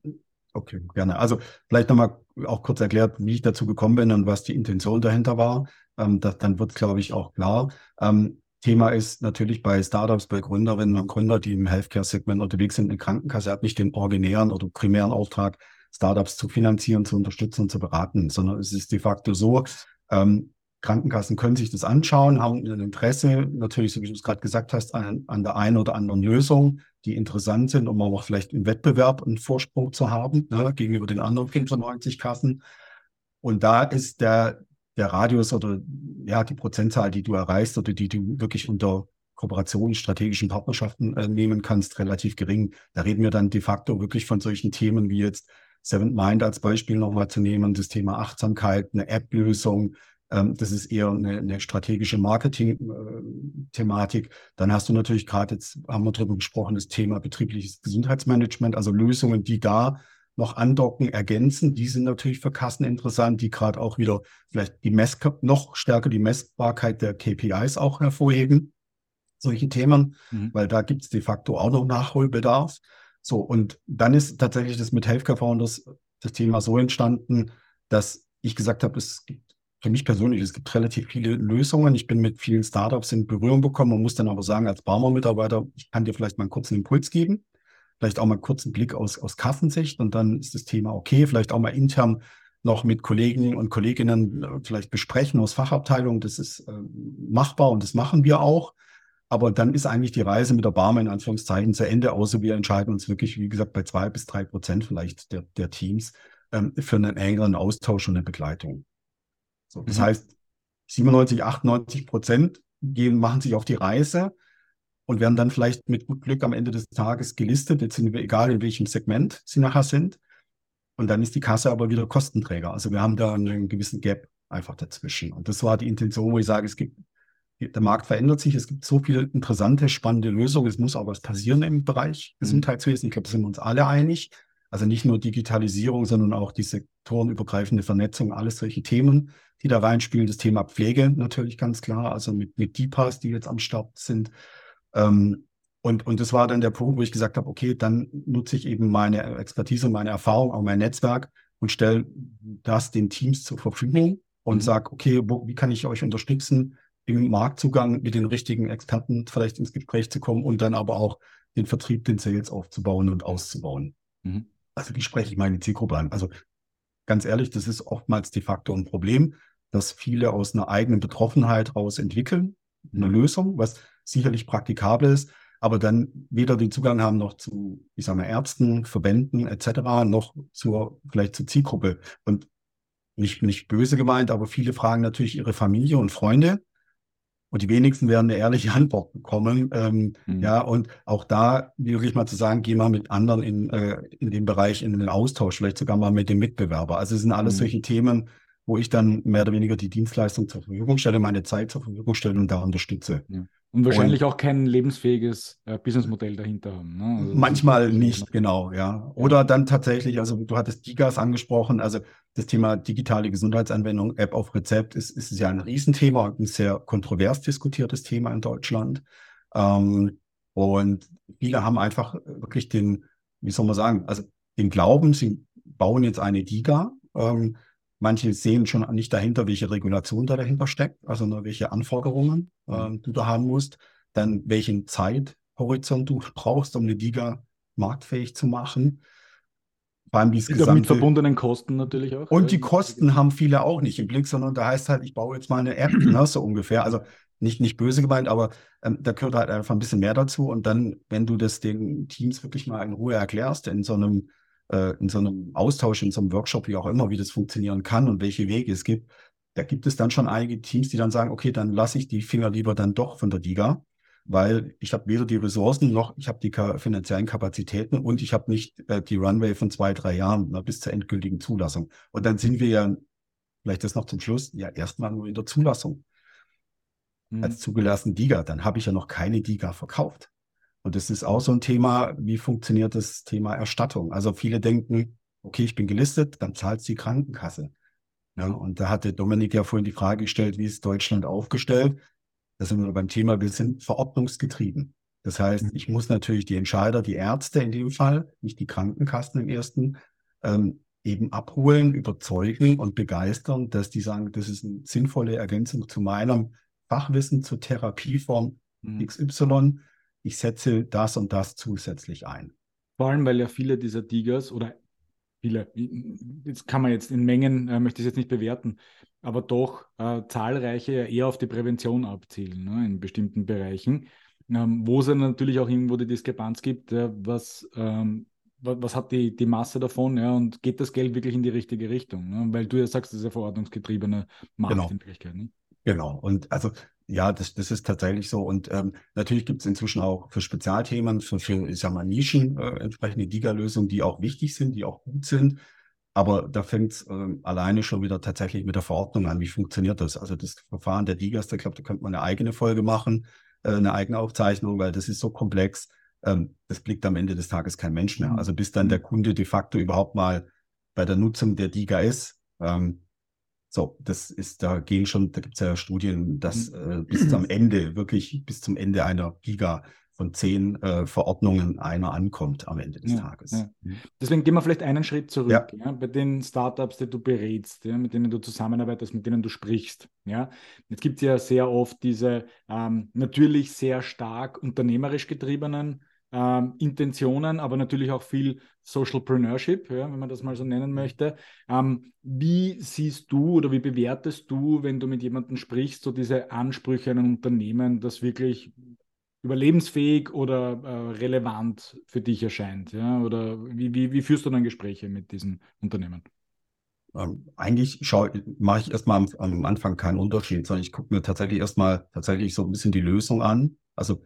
Okay, gerne. Also vielleicht nochmal auch kurz erklärt, wie ich dazu gekommen bin und was die Intention dahinter war. Ähm, das, dann wird, glaube ich, auch klar. Ähm, Thema ist natürlich bei Startups, bei Gründerinnen und Gründern, die im Healthcare-Segment unterwegs sind, eine Krankenkasse hat nicht den originären oder primären Auftrag, Startups zu finanzieren, zu unterstützen und zu beraten, sondern es ist de facto so, ähm, Krankenkassen können sich das anschauen, haben ein Interesse, natürlich, so wie du es gerade gesagt hast, an, an, der einen oder anderen Lösung, die interessant sind, um auch vielleicht im Wettbewerb einen Vorsprung zu haben ne, gegenüber den anderen 95 Kassen. Und da ist der, der Radius oder ja die Prozentzahl, die du erreichst oder die du wirklich unter Kooperationen, strategischen Partnerschaften äh, nehmen kannst, relativ gering. Da reden wir dann de facto wirklich von solchen Themen wie jetzt Seventh Mind als Beispiel nochmal zu nehmen, das Thema Achtsamkeit, eine App-Lösung, das ist eher eine, eine strategische Marketing-Thematik. Dann hast du natürlich gerade jetzt, haben wir darüber gesprochen, das Thema betriebliches Gesundheitsmanagement, also Lösungen, die da noch andocken, ergänzen. Die sind natürlich für Kassen interessant, die gerade auch wieder vielleicht die Mess noch stärker die Messbarkeit der KPIs auch hervorheben. Solche Themen, mhm. weil da gibt es de facto auch noch Nachholbedarf. So, und dann ist tatsächlich das mit Healthcare Founders das Thema so entstanden, dass ich gesagt habe, es gibt für mich persönlich, es gibt relativ viele Lösungen. Ich bin mit vielen Startups in Berührung gekommen und muss dann aber sagen, als Barmer-Mitarbeiter, ich kann dir vielleicht mal einen kurzen Impuls geben, vielleicht auch mal einen kurzen Blick aus, aus Kassensicht und dann ist das Thema okay, vielleicht auch mal intern noch mit Kollegen und Kolleginnen äh, vielleicht besprechen aus Fachabteilungen. Das ist äh, machbar und das machen wir auch. Aber dann ist eigentlich die Reise mit der Barmer in Anführungszeichen zu Ende, außer wir entscheiden uns wirklich, wie gesagt, bei zwei bis drei Prozent vielleicht der, der Teams ähm, für einen engeren Austausch und eine Begleitung. So, das mhm. heißt, 97, 98 Prozent gehen, machen sich auf die Reise und werden dann vielleicht mit gut Glück am Ende des Tages gelistet. Jetzt sind wir egal, in welchem Segment sie nachher sind. Und dann ist die Kasse aber wieder Kostenträger. Also wir haben da einen gewissen Gap einfach dazwischen. Und das war die Intention, wo ich sage, es gibt der Markt verändert sich, es gibt so viele interessante, spannende Lösungen, es muss auch was passieren im Bereich mhm. Gesundheitswesen. Ich glaube, da sind wir uns alle einig. Also nicht nur Digitalisierung, sondern auch die sektorenübergreifende Vernetzung, alles solche Themen, die da reinspielen. Das Thema Pflege natürlich ganz klar, also mit, mit DIPAs, die jetzt am Start sind. Ähm, und, und das war dann der Punkt, wo ich gesagt habe, okay, dann nutze ich eben meine Expertise, meine Erfahrung, auch mein Netzwerk und stelle das den Teams zur Verfügung und mhm. sage, okay, wo, wie kann ich euch unterstützen? im Marktzugang mit den richtigen Experten vielleicht ins Gespräch zu kommen und dann aber auch den Vertrieb, den Sales aufzubauen und auszubauen. Mhm. Also wie spreche ich meine Zielgruppe an? Also ganz ehrlich, das ist oftmals de facto ein Problem, dass viele aus einer eigenen Betroffenheit raus entwickeln, eine mhm. Lösung, was sicherlich praktikabel ist, aber dann weder den Zugang haben noch zu, ich sage mal, Ärzten, Verbänden etc., noch zur, vielleicht zur Zielgruppe. Und nicht, nicht böse gemeint, aber viele fragen natürlich ihre Familie und Freunde. Und die wenigsten werden eine ehrliche Antwort bekommen. Ähm, mhm. Ja, und auch da wirklich mal zu sagen, geh mal mit anderen in, äh, in dem Bereich in den Austausch, vielleicht sogar mal mit dem Mitbewerber. Also es sind alles mhm. solche Themen, wo ich dann mehr oder weniger die Dienstleistung zur Verfügung stelle, meine Zeit zur Verfügung stelle und da unterstütze. Ja. Und wahrscheinlich und, auch kein lebensfähiges äh, Businessmodell dahinter haben. Ne? Also manchmal nicht, genau, ja. Oder dann tatsächlich, also du hattest Digas angesprochen, also das Thema digitale Gesundheitsanwendung, App auf Rezept, ist, ist ja ein Riesenthema und ein sehr kontrovers diskutiertes Thema in Deutschland. Ähm, und viele haben einfach wirklich den, wie soll man sagen, also den Glauben, sie bauen jetzt eine Diga, ähm, Manche sehen schon nicht dahinter, welche Regulation da dahinter steckt, also nur welche Anforderungen äh, du da haben musst, dann welchen Zeithorizont du brauchst, um eine Liga marktfähig zu machen. Vor allem dieses gesamte, mit verbundenen Kosten natürlich auch. Und die Kosten haben viele auch nicht im Blick, sondern da heißt halt, ich baue jetzt mal eine App, ne, so ungefähr. Also nicht, nicht böse gemeint, aber ähm, da gehört halt einfach ein bisschen mehr dazu. Und dann, wenn du das den Teams wirklich mal in Ruhe erklärst, in so einem in so einem Austausch, in so einem Workshop, wie auch immer, wie das funktionieren kann und welche Wege es gibt, da gibt es dann schon einige Teams, die dann sagen, okay, dann lasse ich die Finger lieber dann doch von der Liga, weil ich habe weder die Ressourcen noch ich habe die finanziellen Kapazitäten und ich habe nicht äh, die Runway von zwei, drei Jahren na, bis zur endgültigen Zulassung. Und dann sind wir ja, vielleicht das noch zum Schluss, ja erstmal nur in der Zulassung. Mhm. Als zugelassene Liga, dann habe ich ja noch keine Liga verkauft. Und das ist auch so ein Thema, wie funktioniert das Thema Erstattung? Also viele denken, okay, ich bin gelistet, dann zahlt die Krankenkasse. Ja, und da hatte Dominik ja vorhin die Frage gestellt, wie ist Deutschland aufgestellt? Da sind wir beim Thema, wir sind verordnungsgetrieben. Das heißt, ich muss natürlich die Entscheider, die Ärzte in dem Fall, nicht die Krankenkassen im ersten, ähm, eben abholen, überzeugen und begeistern, dass die sagen, das ist eine sinnvolle Ergänzung zu meinem Fachwissen zur Therapieform mhm. XY ich setze das und das zusätzlich ein. Vor allem, weil ja viele dieser Tigers oder viele, jetzt kann man jetzt in Mengen, äh, möchte ich es jetzt nicht bewerten, aber doch äh, zahlreiche ja eher auf die Prävention abzielen ne, in bestimmten Bereichen, ähm, wo es dann natürlich auch irgendwo die Diskrepanz gibt, äh, was, ähm, was, was, hat die, die Masse davon ja, und geht das Geld wirklich in die richtige Richtung? Ne? Weil du ja sagst, das ist ja verordnungsgetriebene Markt genau. in Wirklichkeit. Ne? Genau, und also ja, das, das ist tatsächlich so. Und ähm, natürlich gibt es inzwischen auch für Spezialthemen, für, für ich sag mal, Nischen äh, entsprechende Liga-Lösungen, die auch wichtig sind, die auch gut sind. Aber da fängt es äh, alleine schon wieder tatsächlich mit der Verordnung an. Wie funktioniert das? Also das Verfahren der Ligas, da glaube da könnte man eine eigene Folge machen, äh, eine eigene Aufzeichnung, weil das ist so komplex. Ähm, das blickt am Ende des Tages kein Mensch mehr. Mhm. Also bis dann der Kunde de facto überhaupt mal bei der Nutzung der Liga ist, ähm, so, das ist, da gehen schon, da gibt es ja Studien, dass mhm. äh, bis zum Ende, wirklich bis zum Ende einer Giga von zehn äh, Verordnungen einer ankommt am Ende des ja, Tages. Ja. Mhm. Deswegen gehen wir vielleicht einen Schritt zurück. Ja. bei den Startups, die du berätst, mit denen du zusammenarbeitest, mit denen du sprichst. Ja? Jetzt gibt es ja sehr oft diese ähm, natürlich sehr stark unternehmerisch getriebenen ähm, Intentionen, aber natürlich auch viel Socialpreneurship, ja, wenn man das mal so nennen möchte. Ähm, wie siehst du oder wie bewertest du, wenn du mit jemandem sprichst, so diese Ansprüche an ein Unternehmen, das wirklich überlebensfähig oder äh, relevant für dich erscheint? Ja? Oder wie, wie, wie führst du dann Gespräche mit diesen Unternehmen? Ähm, eigentlich mache ich erstmal am, am, Anfang keinen Unterschied, sondern ich gucke mir tatsächlich erstmal tatsächlich so ein bisschen die Lösung an. Also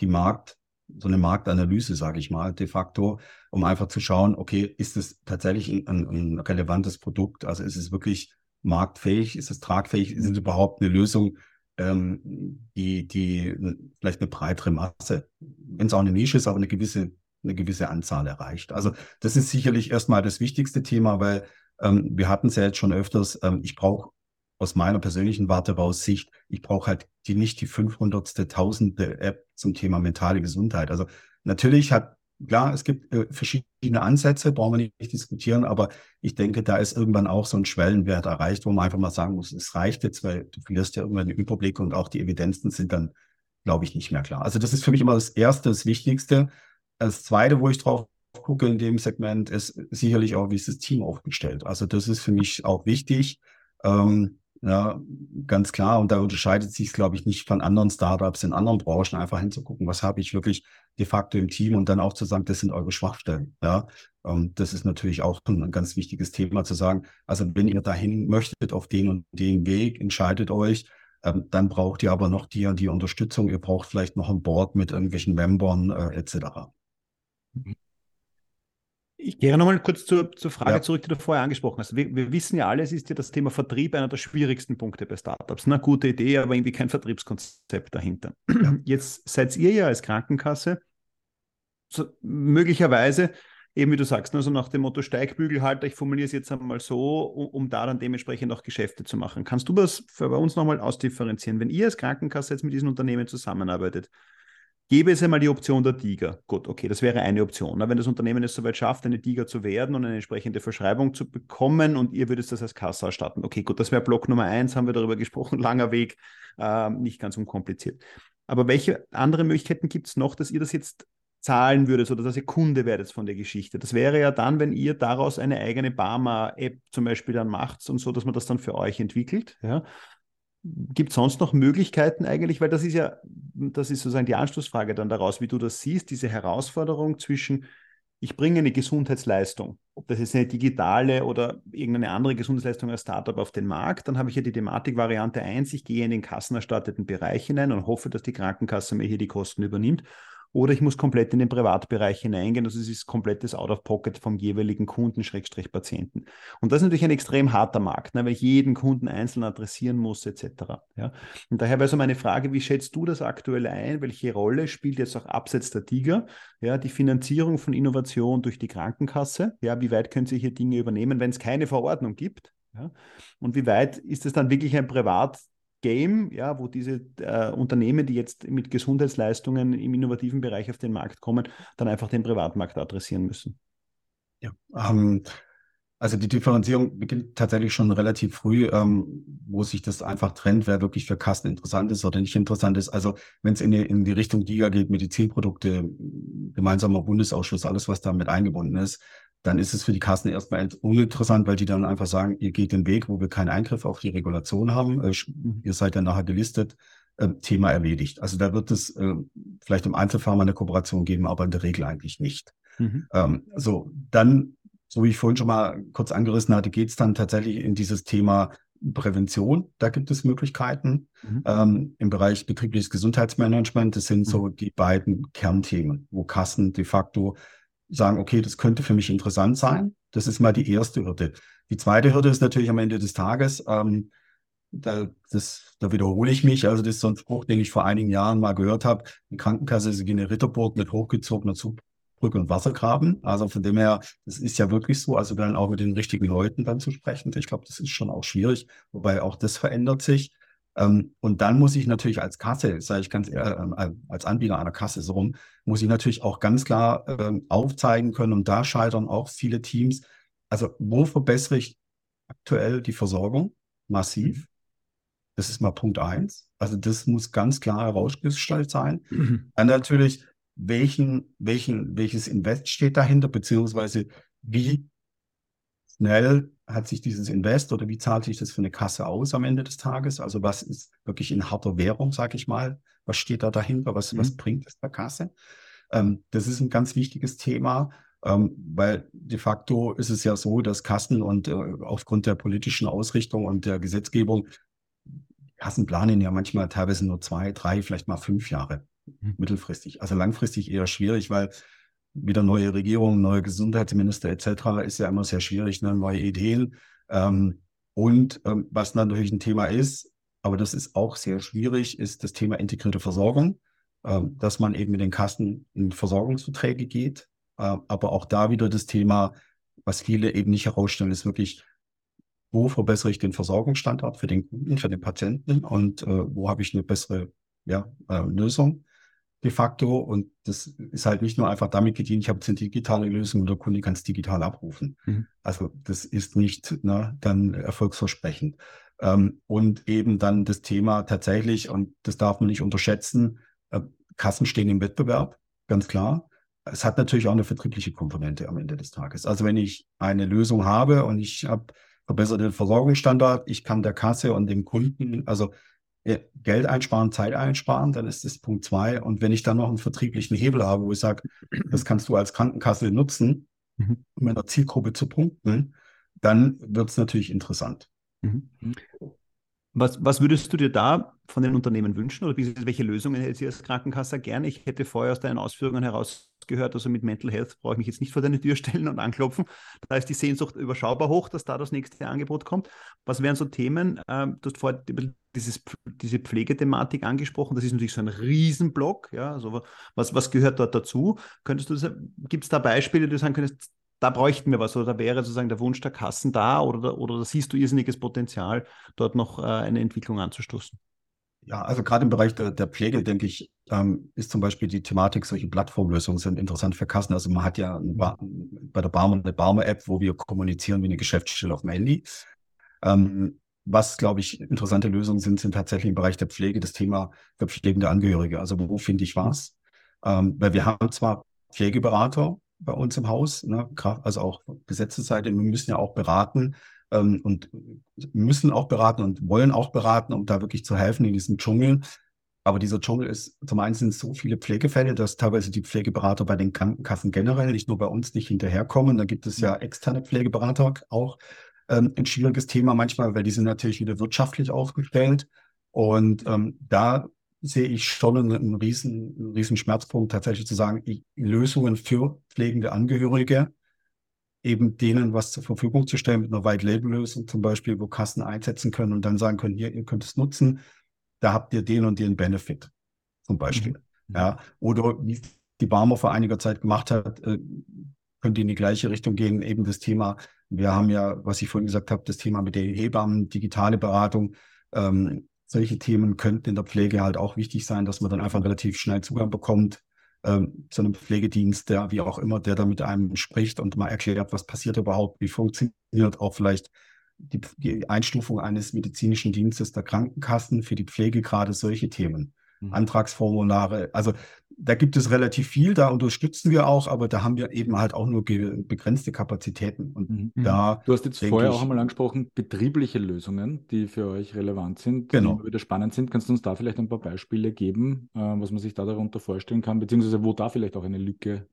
die Markt, so eine Marktanalyse, sage ich mal, de facto, um einfach zu schauen, okay, ist es tatsächlich ein, ein relevantes Produkt? Also ist es wirklich marktfähig? Ist es tragfähig? Ist es überhaupt eine Lösung, ähm, die, die vielleicht eine breitere Masse, wenn es auch eine Nische ist, aber eine gewisse, eine gewisse Anzahl erreicht? Also das ist sicherlich erstmal das wichtigste Thema, weil ähm, wir hatten es ja jetzt schon öfters, ähm, ich brauche aus meiner persönlichen Warte raus Sicht, ich brauche halt die nicht die 500. tausende App zum Thema mentale Gesundheit. Also natürlich hat, klar, es gibt äh, verschiedene Ansätze, brauchen wir nicht diskutieren, aber ich denke, da ist irgendwann auch so ein Schwellenwert erreicht, wo man einfach mal sagen muss, es reicht jetzt, weil du verlierst ja irgendwann den Überblick und auch die Evidenzen sind dann, glaube ich, nicht mehr klar. Also das ist für mich immer das Erste, das Wichtigste. das Zweite, wo ich drauf gucke in dem Segment, ist sicherlich auch, wie ist das Team aufgestellt. Also das ist für mich auch wichtig. Ähm, ja, ganz klar. Und da unterscheidet sich glaube ich, nicht von anderen Startups in anderen Branchen, einfach hinzugucken, was habe ich wirklich de facto im Team und dann auch zu sagen, das sind eure Schwachstellen. Ja, ähm, das ist natürlich auch ein ganz wichtiges Thema zu sagen. Also wenn ihr dahin möchtet auf den und den Weg, entscheidet euch. Ähm, dann braucht ihr aber noch die, die Unterstützung. Ihr braucht vielleicht noch ein Board mit irgendwelchen Membern äh, etc. Ich gehe nochmal kurz zur, zur Frage ja. zurück, die du vorher angesprochen hast. Wir, wir, wissen ja alle, es ist ja das Thema Vertrieb einer der schwierigsten Punkte bei Startups. Eine gute Idee, aber irgendwie kein Vertriebskonzept dahinter. Ja. Jetzt seid ihr ja als Krankenkasse so, möglicherweise, eben wie du sagst, also nach dem Motto Steigbügelhalter, ich formuliere es jetzt einmal so, um, um, da dann dementsprechend auch Geschäfte zu machen. Kannst du das für bei uns nochmal ausdifferenzieren? Wenn ihr als Krankenkasse jetzt mit diesen Unternehmen zusammenarbeitet, Gäbe es einmal die Option der Tiger. Gut, okay, das wäre eine Option. Wenn das Unternehmen es soweit schafft, eine Tiger zu werden und eine entsprechende Verschreibung zu bekommen und ihr würdet das als Kasse erstatten. Okay, gut, das wäre Block Nummer eins, haben wir darüber gesprochen, langer Weg, äh, nicht ganz unkompliziert. Aber welche andere Möglichkeiten gibt es noch, dass ihr das jetzt zahlen würdet oder dass ihr Kunde werdet von der Geschichte? Das wäre ja dann, wenn ihr daraus eine eigene Barmer-App zum Beispiel dann macht und so, dass man das dann für euch entwickelt. Ja? Gibt es sonst noch Möglichkeiten eigentlich? Weil das ist ja, das ist sozusagen die Anschlussfrage dann daraus, wie du das siehst, diese Herausforderung zwischen, ich bringe eine Gesundheitsleistung, ob das jetzt eine digitale oder irgendeine andere Gesundheitsleistung als Startup auf den Markt, dann habe ich ja die Thematik Variante 1, ich gehe in den kassenerstatteten Bereich hinein und hoffe, dass die Krankenkasse mir hier die Kosten übernimmt oder ich muss komplett in den Privatbereich hineingehen. Also es ist komplettes Out-of-Pocket vom jeweiligen Kunden, Schrägstrich Patienten. Und das ist natürlich ein extrem harter Markt, ne, weil ich jeden Kunden einzeln adressieren muss, etc. Ja? Und daher wäre so meine Frage, wie schätzt du das aktuell ein? Welche Rolle spielt jetzt auch abseits der Tiger ja, die Finanzierung von Innovation durch die Krankenkasse? Ja, wie weit können Sie hier Dinge übernehmen, wenn es keine Verordnung gibt? Ja? Und wie weit ist es dann wirklich ein Privat Game, ja, wo diese äh, Unternehmen, die jetzt mit Gesundheitsleistungen im innovativen Bereich auf den Markt kommen, dann einfach den Privatmarkt adressieren müssen. Ja, ähm, also die Differenzierung beginnt tatsächlich schon relativ früh, ähm, wo sich das einfach trennt, wer wirklich für Kassen interessant ist oder nicht interessant ist. Also wenn es in die, in die Richtung DIGA geht, Medizinprodukte, gemeinsamer Bundesausschuss, alles, was damit eingebunden ist, dann ist es für die Kassen erstmal uninteressant, weil die dann einfach sagen, ihr geht den Weg, wo wir keinen Eingriff auf die Regulation haben. Äh, ihr seid dann nachher gelistet, äh, Thema erledigt. Also da wird es äh, vielleicht im Einzelfall mal eine Kooperation geben, aber in der Regel eigentlich nicht. Mhm. Ähm, so, dann, so wie ich vorhin schon mal kurz angerissen hatte, geht es dann tatsächlich in dieses Thema Prävention. Da gibt es Möglichkeiten mhm. ähm, im Bereich betriebliches Gesundheitsmanagement. Das sind mhm. so die beiden Kernthemen, wo Kassen de facto sagen, okay, das könnte für mich interessant sein. Das ist mal die erste Hürde. Die zweite Hürde ist natürlich am Ende des Tages, ähm, da, das, da wiederhole ich mich, also das ist so ein Spruch, den ich vor einigen Jahren mal gehört habe. Die Krankenkasse ist eine Ritterburg mit hochgezogener Zugbrücke und Wassergraben. Also von dem her, das ist ja wirklich so, also dann auch mit den richtigen Leuten dann zu sprechen. Ich glaube, das ist schon auch schwierig, wobei auch das verändert sich. Ähm, und dann muss ich natürlich als Kasse, sage ich ganz ehrlich, äh, als Anbieter einer Kasse so rum, muss ich natürlich auch ganz klar äh, aufzeigen können und da scheitern auch viele Teams. Also wo verbessere ich aktuell die Versorgung massiv? Mhm. Das ist mal Punkt eins. Also das muss ganz klar herausgestellt sein. Mhm. Dann natürlich, welchen, welchen, welches Invest steht dahinter, beziehungsweise wie schnell hat sich dieses Invest oder wie zahlt sich das für eine Kasse aus am Ende des Tages? Also was ist wirklich in harter Währung, sage ich mal? Was steht da dahinter? Was, mhm. was bringt es der Kasse? Ähm, das ist ein ganz wichtiges Thema, ähm, weil de facto ist es ja so, dass Kassen und äh, aufgrund der politischen Ausrichtung und der Gesetzgebung Kassen planen ja manchmal teilweise nur zwei, drei, vielleicht mal fünf Jahre mhm. mittelfristig. Also langfristig eher schwierig, weil wieder neue Regierung, neue Gesundheitsminister etc. ist ja immer sehr schwierig, ne? neue Ideen. Ähm, und ähm, was natürlich ein Thema ist, aber das ist auch sehr schwierig, ist das Thema integrierte Versorgung, ähm, dass man eben mit den Kassen in Versorgungsverträge geht. Äh, aber auch da wieder das Thema, was viele eben nicht herausstellen, ist wirklich, wo verbessere ich den Versorgungsstandard für den Kunden, für den Patienten und äh, wo habe ich eine bessere ja, äh, Lösung de facto. Und das ist halt nicht nur einfach damit gedient, ich habe jetzt eine digitale Lösung und der Kunde kann es digital abrufen. Mhm. Also das ist nicht ne, dann erfolgsversprechend. Ähm, und eben dann das Thema tatsächlich, und das darf man nicht unterschätzen, äh, Kassen stehen im Wettbewerb, ganz klar. es hat natürlich auch eine vertriebliche Komponente am Ende des Tages. Also wenn ich eine Lösung habe und ich habe verbesserte Versorgungsstandard, ich kann der Kasse und dem Kunden, also Geld einsparen, Zeit einsparen, dann ist das Punkt zwei. Und wenn ich dann noch einen vertrieblichen Hebel habe, wo ich sage, das kannst du als Krankenkasse nutzen, mhm. um in der Zielgruppe zu punkten, dann wird es natürlich interessant. Mhm. Was, was würdest du dir da von den Unternehmen wünschen oder welche Lösungen hättest du als Krankenkasse gerne? Ich hätte vorher aus deinen Ausführungen herausgehört, also mit Mental Health brauche ich mich jetzt nicht vor deine Tür stellen und anklopfen. Da ist die Sehnsucht überschaubar hoch, dass da das nächste Angebot kommt. Was wären so Themen? Ähm, du hast vorher dieses, diese Pflegethematik angesprochen. Das ist natürlich so ein Riesenblock. Ja, also was, was gehört dort dazu? Gibt es da Beispiele, die du sagen könntest, da bräuchten wir was oder da wäre sozusagen der Wunsch der Kassen da oder, oder da siehst du irrsinniges Potenzial, dort noch äh, eine Entwicklung anzustoßen? Ja, also gerade im Bereich der, der Pflege, denke ich, ähm, ist zum Beispiel die Thematik, solche Plattformlösungen sind interessant für Kassen. Also man hat ja bei der Barmer eine Barmer-App, wo wir kommunizieren wie eine Geschäftsstelle auf dem Handy. Ähm, was, glaube ich, interessante Lösungen sind, sind tatsächlich im Bereich der Pflege das Thema verpflegende Angehörige. Also wo finde ich was? Ähm, weil wir haben zwar Pflegeberater, bei uns im Haus, ne? also auch Gesetzesseite. Wir müssen ja auch beraten ähm, und müssen auch beraten und wollen auch beraten, um da wirklich zu helfen in diesem Dschungel. Aber dieser Dschungel ist, zum einen sind so viele Pflegefälle, dass teilweise die Pflegeberater bei den Krankenkassen generell, nicht nur bei uns, nicht hinterherkommen. Da gibt es ja externe Pflegeberater auch. Ähm, ein schwieriges Thema manchmal, weil die sind natürlich wieder wirtschaftlich aufgestellt. Und ähm, da sehe ich schon einen, riesen, einen riesen Schmerzpunkt, tatsächlich zu sagen, Lösungen für pflegende Angehörige, eben denen was zur Verfügung zu stellen mit einer White-Label-Lösung zum Beispiel, wo Kassen einsetzen können und dann sagen können, hier, ihr könnt es nutzen, da habt ihr den und den Benefit zum Beispiel. Mhm. Ja, oder wie die Barmer vor einiger Zeit gemacht hat, äh, könnt ihr in die gleiche Richtung gehen, eben das Thema, wir haben ja, was ich vorhin gesagt habe, das Thema mit den Hebammen, digitale Beratung, ähm, solche Themen könnten in der Pflege halt auch wichtig sein, dass man dann einfach relativ schnell Zugang bekommt ähm, zu einem Pflegedienst, der wie auch immer, der da mit einem spricht und mal erklärt, was passiert überhaupt, wie funktioniert auch vielleicht die, die Einstufung eines medizinischen Dienstes der Krankenkassen für die Pflege, gerade solche Themen. Mhm. Antragsformulare. Also da gibt es relativ viel, da unterstützen wir auch, aber da haben wir eben halt auch nur begrenzte Kapazitäten. Und mhm. da du hast jetzt vorher ich, auch einmal angesprochen, betriebliche Lösungen, die für euch relevant sind, genau. die wieder spannend sind. Kannst du uns da vielleicht ein paar Beispiele geben, äh, was man sich da darunter vorstellen kann, beziehungsweise wo da vielleicht auch eine Lücke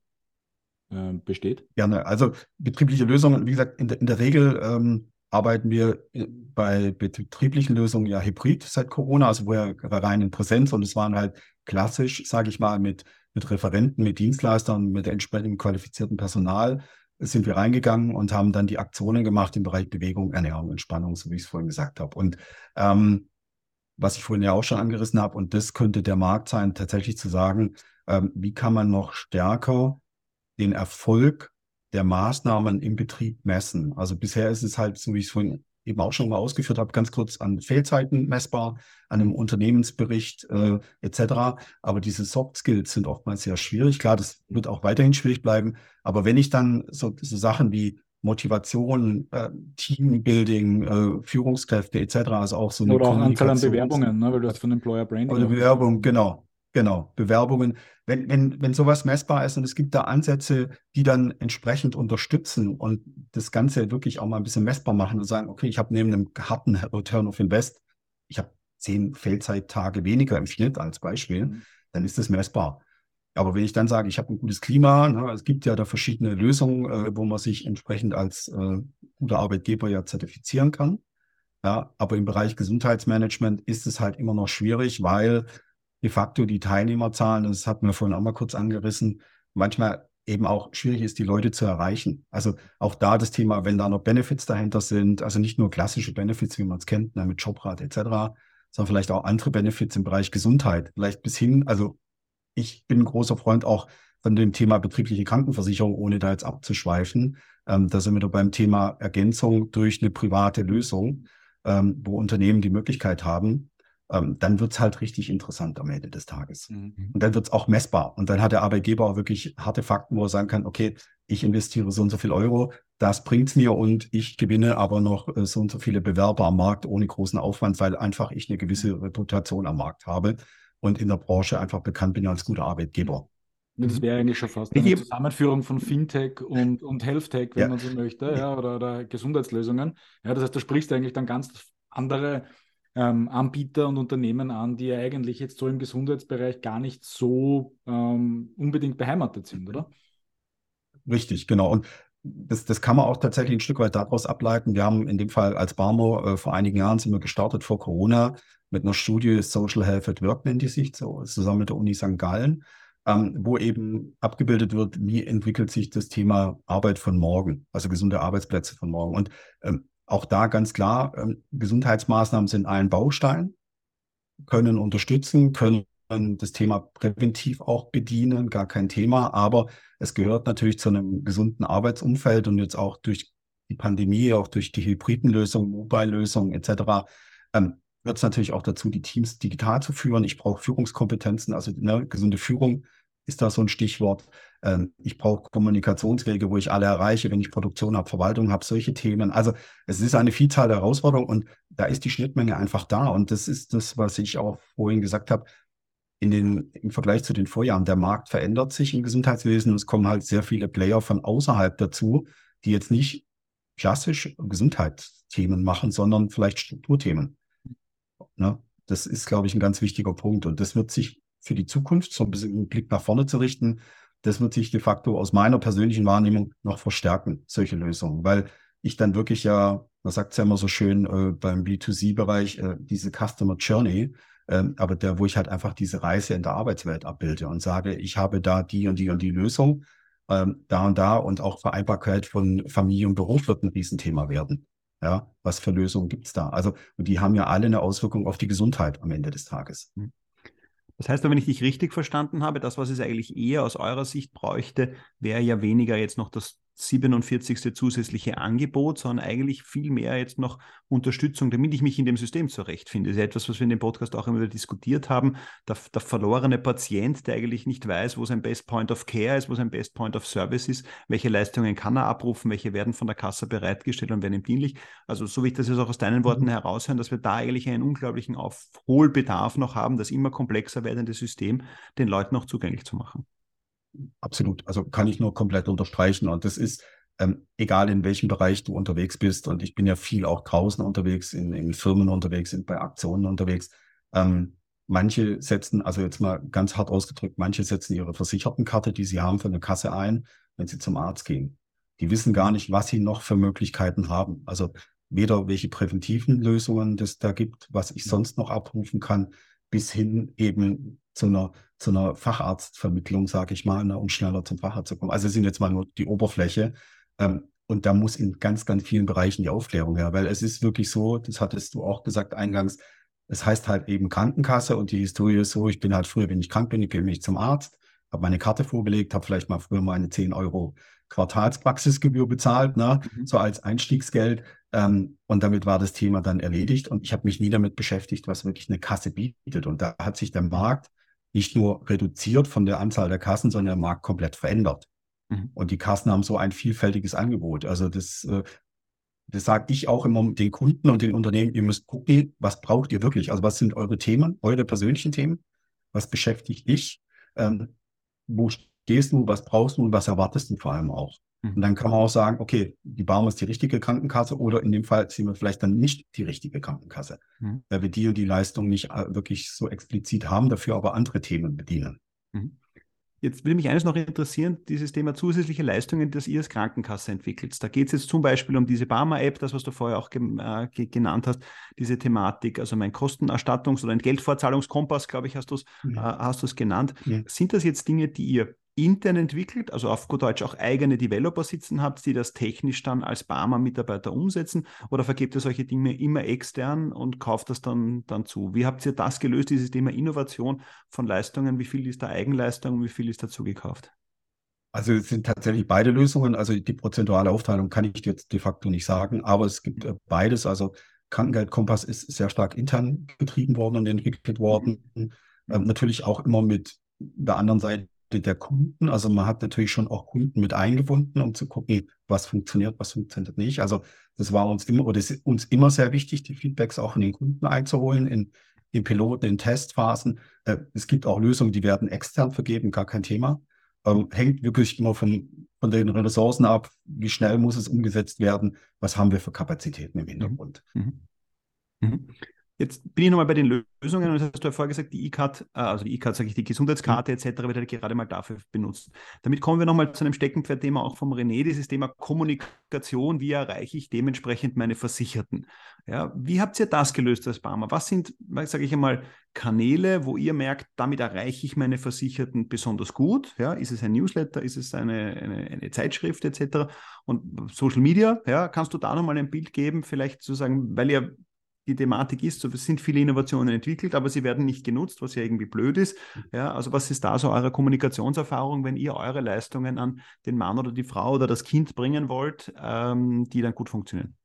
äh, besteht? Gerne. Also betriebliche Lösungen, wie gesagt, in der, in der Regel ähm, arbeiten wir äh, bei betrieblichen Lösungen ja hybrid seit Corona, also vorher rein in Präsenz und es waren halt klassisch, sage ich mal, mit, mit Referenten, mit Dienstleistern, mit entsprechendem qualifizierten Personal sind wir reingegangen und haben dann die Aktionen gemacht im Bereich Bewegung, Ernährung, Entspannung, so wie ich es vorhin gesagt habe. Und ähm, was ich vorhin ja auch schon angerissen habe, und das könnte der Markt sein, tatsächlich zu sagen, ähm, wie kann man noch stärker den Erfolg der Maßnahmen im Betrieb messen. Also bisher ist es halt, so wie ich es vorhin eben auch schon mal ausgeführt habe, ganz kurz an Fehlzeiten messbar, an einem Unternehmensbericht äh, etc. Aber diese Soft Skills sind oftmals sehr schwierig. Klar, das wird auch weiterhin schwierig bleiben. Aber wenn ich dann so, so Sachen wie Motivation, äh, Teambuilding, äh, Führungskräfte etc., also auch so eine Oder auch Anzahl an Bewerbungen, ne, weil du hast von Employer Branding. Oder Bewerbung, genau. Genau, Bewerbungen. Wenn, wenn, wenn sowas messbar ist und es gibt da Ansätze, die dann entsprechend unterstützen und das Ganze wirklich auch mal ein bisschen messbar machen und sagen, okay, ich habe neben einem harten Return of Invest, ich habe zehn Fehlzeittage weniger im Schnitt als Beispiel, mhm. dann ist das messbar. Aber wenn ich dann sage, ich habe ein gutes Klima, ne, es gibt ja da verschiedene Lösungen, äh, wo man sich entsprechend als äh, guter Arbeitgeber ja zertifizieren kann. Ja, aber im Bereich Gesundheitsmanagement ist es halt immer noch schwierig, weil de facto die Teilnehmerzahlen, das hatten wir vorhin auch mal kurz angerissen, manchmal eben auch schwierig ist, die Leute zu erreichen. Also auch da das Thema, wenn da noch Benefits dahinter sind, also nicht nur klassische Benefits, wie man es kennt, ne, mit Jobrat etc., sondern vielleicht auch andere Benefits im Bereich Gesundheit. Vielleicht bis hin, also ich bin ein großer Freund auch von dem Thema betriebliche Krankenversicherung, ohne da jetzt abzuschweifen. Ähm, da sind wir da beim Thema Ergänzung durch eine private Lösung, ähm, wo Unternehmen die Möglichkeit haben, ähm, dann wird's halt richtig interessant am Ende des Tages. Mhm. Und dann wird's auch messbar. Und dann hat der Arbeitgeber auch wirklich harte Fakten, wo er sagen kann, okay, ich investiere so und so viel Euro, das bringt's mir und ich gewinne aber noch äh, so und so viele Bewerber am Markt ohne großen Aufwand, weil einfach ich eine gewisse Reputation am Markt habe und in der Branche einfach bekannt bin als guter Arbeitgeber. Das mhm. wäre eigentlich schon fast eine Zusammenführung von Fintech und, und Healthtech, wenn ja. man so möchte, ja, oder, oder Gesundheitslösungen. Ja, das heißt, da sprichst du eigentlich dann ganz andere ähm, Anbieter und Unternehmen an, die ja eigentlich jetzt so im Gesundheitsbereich gar nicht so ähm, unbedingt beheimatet sind, oder? Richtig, genau. Und das, das kann man auch tatsächlich ein Stück weit daraus ableiten. Wir haben in dem Fall als Barmo äh, vor einigen Jahren sind wir gestartet vor Corona mit einer Studie Social Health at Work nennt die sich, so, zusammen mit der Uni St. Gallen, ähm, wo eben abgebildet wird, wie entwickelt sich das Thema Arbeit von morgen, also gesunde Arbeitsplätze von morgen. Und ähm, auch da ganz klar, ähm, Gesundheitsmaßnahmen sind ein Baustein, können unterstützen, können das Thema präventiv auch bedienen, gar kein Thema, aber es gehört natürlich zu einem gesunden Arbeitsumfeld und jetzt auch durch die Pandemie, auch durch die hybriden Lösungen, Mobile-Lösungen etc., ähm, wird es natürlich auch dazu, die Teams digital zu führen. Ich brauche Führungskompetenzen, also ne, gesunde Führung ist da so ein Stichwort. Ähm, ich brauche Kommunikationswege, wo ich alle erreiche, wenn ich Produktion habe, Verwaltung habe, solche Themen. Also es ist eine Vielzahl der Herausforderungen und da ist die Schnittmenge einfach da. Und das ist das, was ich auch vorhin gesagt habe. In den, Im Vergleich zu den Vorjahren, der Markt verändert sich im Gesundheitswesen und es kommen halt sehr viele Player von außerhalb dazu, die jetzt nicht klassisch Gesundheitsthemen machen, sondern vielleicht Strukturthemen. Ne? Das ist, glaube ich, ein ganz wichtiger Punkt. Und das wird sich für die Zukunft, so ein bisschen einen Blick nach vorne zu richten, das wird sich de facto aus meiner persönlichen Wahrnehmung noch verstärken, solche Lösungen. Weil ich dann wirklich ja, man sagt es ja immer so schön äh, beim B2C-Bereich, äh, diese Customer Journey, äh, aber der, wo ich halt einfach diese Reise in der Arbeitswelt abbilde und sage, ich habe da die und die und die Lösung, ähm, da und da und auch Vereinbarkeit von Familie und Beruf wird ein Riesenthema werden. Ja, was für Lösungen gibt es da? Also, und die haben ja alle eine Auswirkung auf die Gesundheit am Ende des Tages. Hm. Das heißt, wenn ich dich richtig verstanden habe, das, was es eigentlich eher aus eurer Sicht bräuchte, wäre ja weniger jetzt noch das 47. zusätzliche Angebot, sondern eigentlich viel mehr jetzt noch Unterstützung, damit ich mich in dem System zurechtfinde. Das ist ja etwas, was wir in dem Podcast auch immer wieder diskutiert haben. Der, der, verlorene Patient, der eigentlich nicht weiß, wo sein Best Point of Care ist, wo sein Best Point of Service ist, welche Leistungen kann er abrufen, welche werden von der Kasse bereitgestellt und werden ihm dienlich. Also so wie ich das jetzt auch aus deinen Worten mhm. heraushören, dass wir da eigentlich einen unglaublichen Aufholbedarf noch haben, das immer komplexer werdende System den Leuten auch zugänglich zu machen. Absolut. Also kann ich nur komplett unterstreichen. Und das ist, ähm, egal in welchem Bereich du unterwegs bist, und ich bin ja viel auch draußen unterwegs, in, in Firmen unterwegs, sind bei Aktionen unterwegs. Ähm, manche setzen, also jetzt mal ganz hart ausgedrückt, manche setzen ihre Versichertenkarte, die sie haben, für eine Kasse ein, wenn sie zum Arzt gehen. Die wissen gar nicht, was sie noch für Möglichkeiten haben. Also weder welche präventiven Lösungen das da gibt, was ich sonst noch abrufen kann, bis hin eben zu einer, zu einer Facharztvermittlung, sage ich mal, ne, um schneller zum Facharzt zu kommen. Also sind jetzt mal nur die Oberfläche. Ähm, und da muss in ganz, ganz vielen Bereichen die Aufklärung her, weil es ist wirklich so, das hattest du auch gesagt eingangs, es heißt halt eben Krankenkasse und die Historie ist so, ich bin halt früher, wenn ich krank bin, ich gehe mich zum Arzt, habe meine Karte vorgelegt, habe vielleicht mal früher meine 10 Euro Quartalspraxisgebühr bezahlt, ne, mhm. so als Einstiegsgeld. Ähm, und damit war das Thema dann erledigt. Und ich habe mich nie damit beschäftigt, was wirklich eine Kasse bietet. Und da hat sich der Markt nicht nur reduziert von der Anzahl der Kassen, sondern der Markt komplett verändert. Mhm. Und die Kassen haben so ein vielfältiges Angebot. Also das, äh, das sage ich auch immer den Kunden und den Unternehmen, ihr müsst gucken, was braucht ihr wirklich? Also was sind eure Themen, eure persönlichen Themen? Was beschäftigt dich? Ähm, wo stehst du? Was brauchst du? Und was erwartest du vor allem auch? Mhm. Und dann kann man auch sagen, okay, die Baum ist die richtige Krankenkasse oder in dem Fall ziehen wir vielleicht dann nicht die richtige Krankenkasse, mhm. weil wir die und die Leistung nicht äh, wirklich so explizit haben, dafür aber andere Themen bedienen. Mhm. Jetzt würde mich eines noch interessieren, dieses Thema zusätzliche Leistungen, das ihr als Krankenkasse entwickelt. Da geht es jetzt zum Beispiel um diese Barmer-App, das, was du vorher auch ge äh, genannt hast, diese Thematik, also mein Kostenerstattungs- oder Entgeltvorzahlungskompass, glaube ich, hast du es ja. äh, genannt. Ja. Sind das jetzt Dinge, die ihr intern entwickelt, also auf gut Deutsch auch eigene Developer sitzen habt, die das technisch dann als Barmer-Mitarbeiter umsetzen oder vergebt ihr solche Dinge immer extern und kauft das dann, dann zu? Wie habt ihr das gelöst, dieses Thema Innovation von Leistungen? Wie viel ist da Eigenleistung und wie viel ist dazu gekauft? Also es sind tatsächlich beide Lösungen. Also die prozentuale Aufteilung kann ich jetzt de facto nicht sagen, aber es gibt äh, beides. Also Krankengeldkompass ist sehr stark intern getrieben worden und entwickelt worden. Mhm. Ähm, natürlich auch immer mit der anderen Seite der Kunden. Also man hat natürlich schon auch Kunden mit eingebunden, um zu gucken, was funktioniert, was funktioniert nicht. Also das war uns immer oder ist uns immer sehr wichtig, die Feedbacks auch von den Kunden einzuholen in, in Piloten, in Testphasen. Äh, es gibt auch Lösungen, die werden extern vergeben, gar kein Thema. Ähm, hängt wirklich immer von, von den Ressourcen ab. Wie schnell muss es umgesetzt werden? Was haben wir für Kapazitäten im Hintergrund? Mhm. Mhm. Mhm. Jetzt bin ich nochmal bei den Lösungen und das hast du ja vorher gesagt, die E-Card, äh, also die E-Card, sage ich, die Gesundheitskarte etc. wird halt gerade mal dafür benutzt. Damit kommen wir nochmal zu einem Steckenpferd-Thema auch vom René, dieses Thema Kommunikation, wie erreiche ich dementsprechend meine Versicherten? Ja, wie habt ihr das gelöst als Barmer? Was sind, sage ich einmal, Kanäle, wo ihr merkt, damit erreiche ich meine Versicherten besonders gut? Ja, ist es ein Newsletter, ist es eine, eine, eine Zeitschrift etc.? Und Social Media, ja, kannst du da nochmal ein Bild geben, vielleicht zu sagen, weil ihr die Thematik ist, so, es sind viele Innovationen entwickelt, aber sie werden nicht genutzt, was ja irgendwie blöd ist. Mhm. Ja, also was ist da so eure Kommunikationserfahrung, wenn ihr eure Leistungen an den Mann oder die Frau oder das Kind bringen wollt, ähm, die dann gut funktionieren?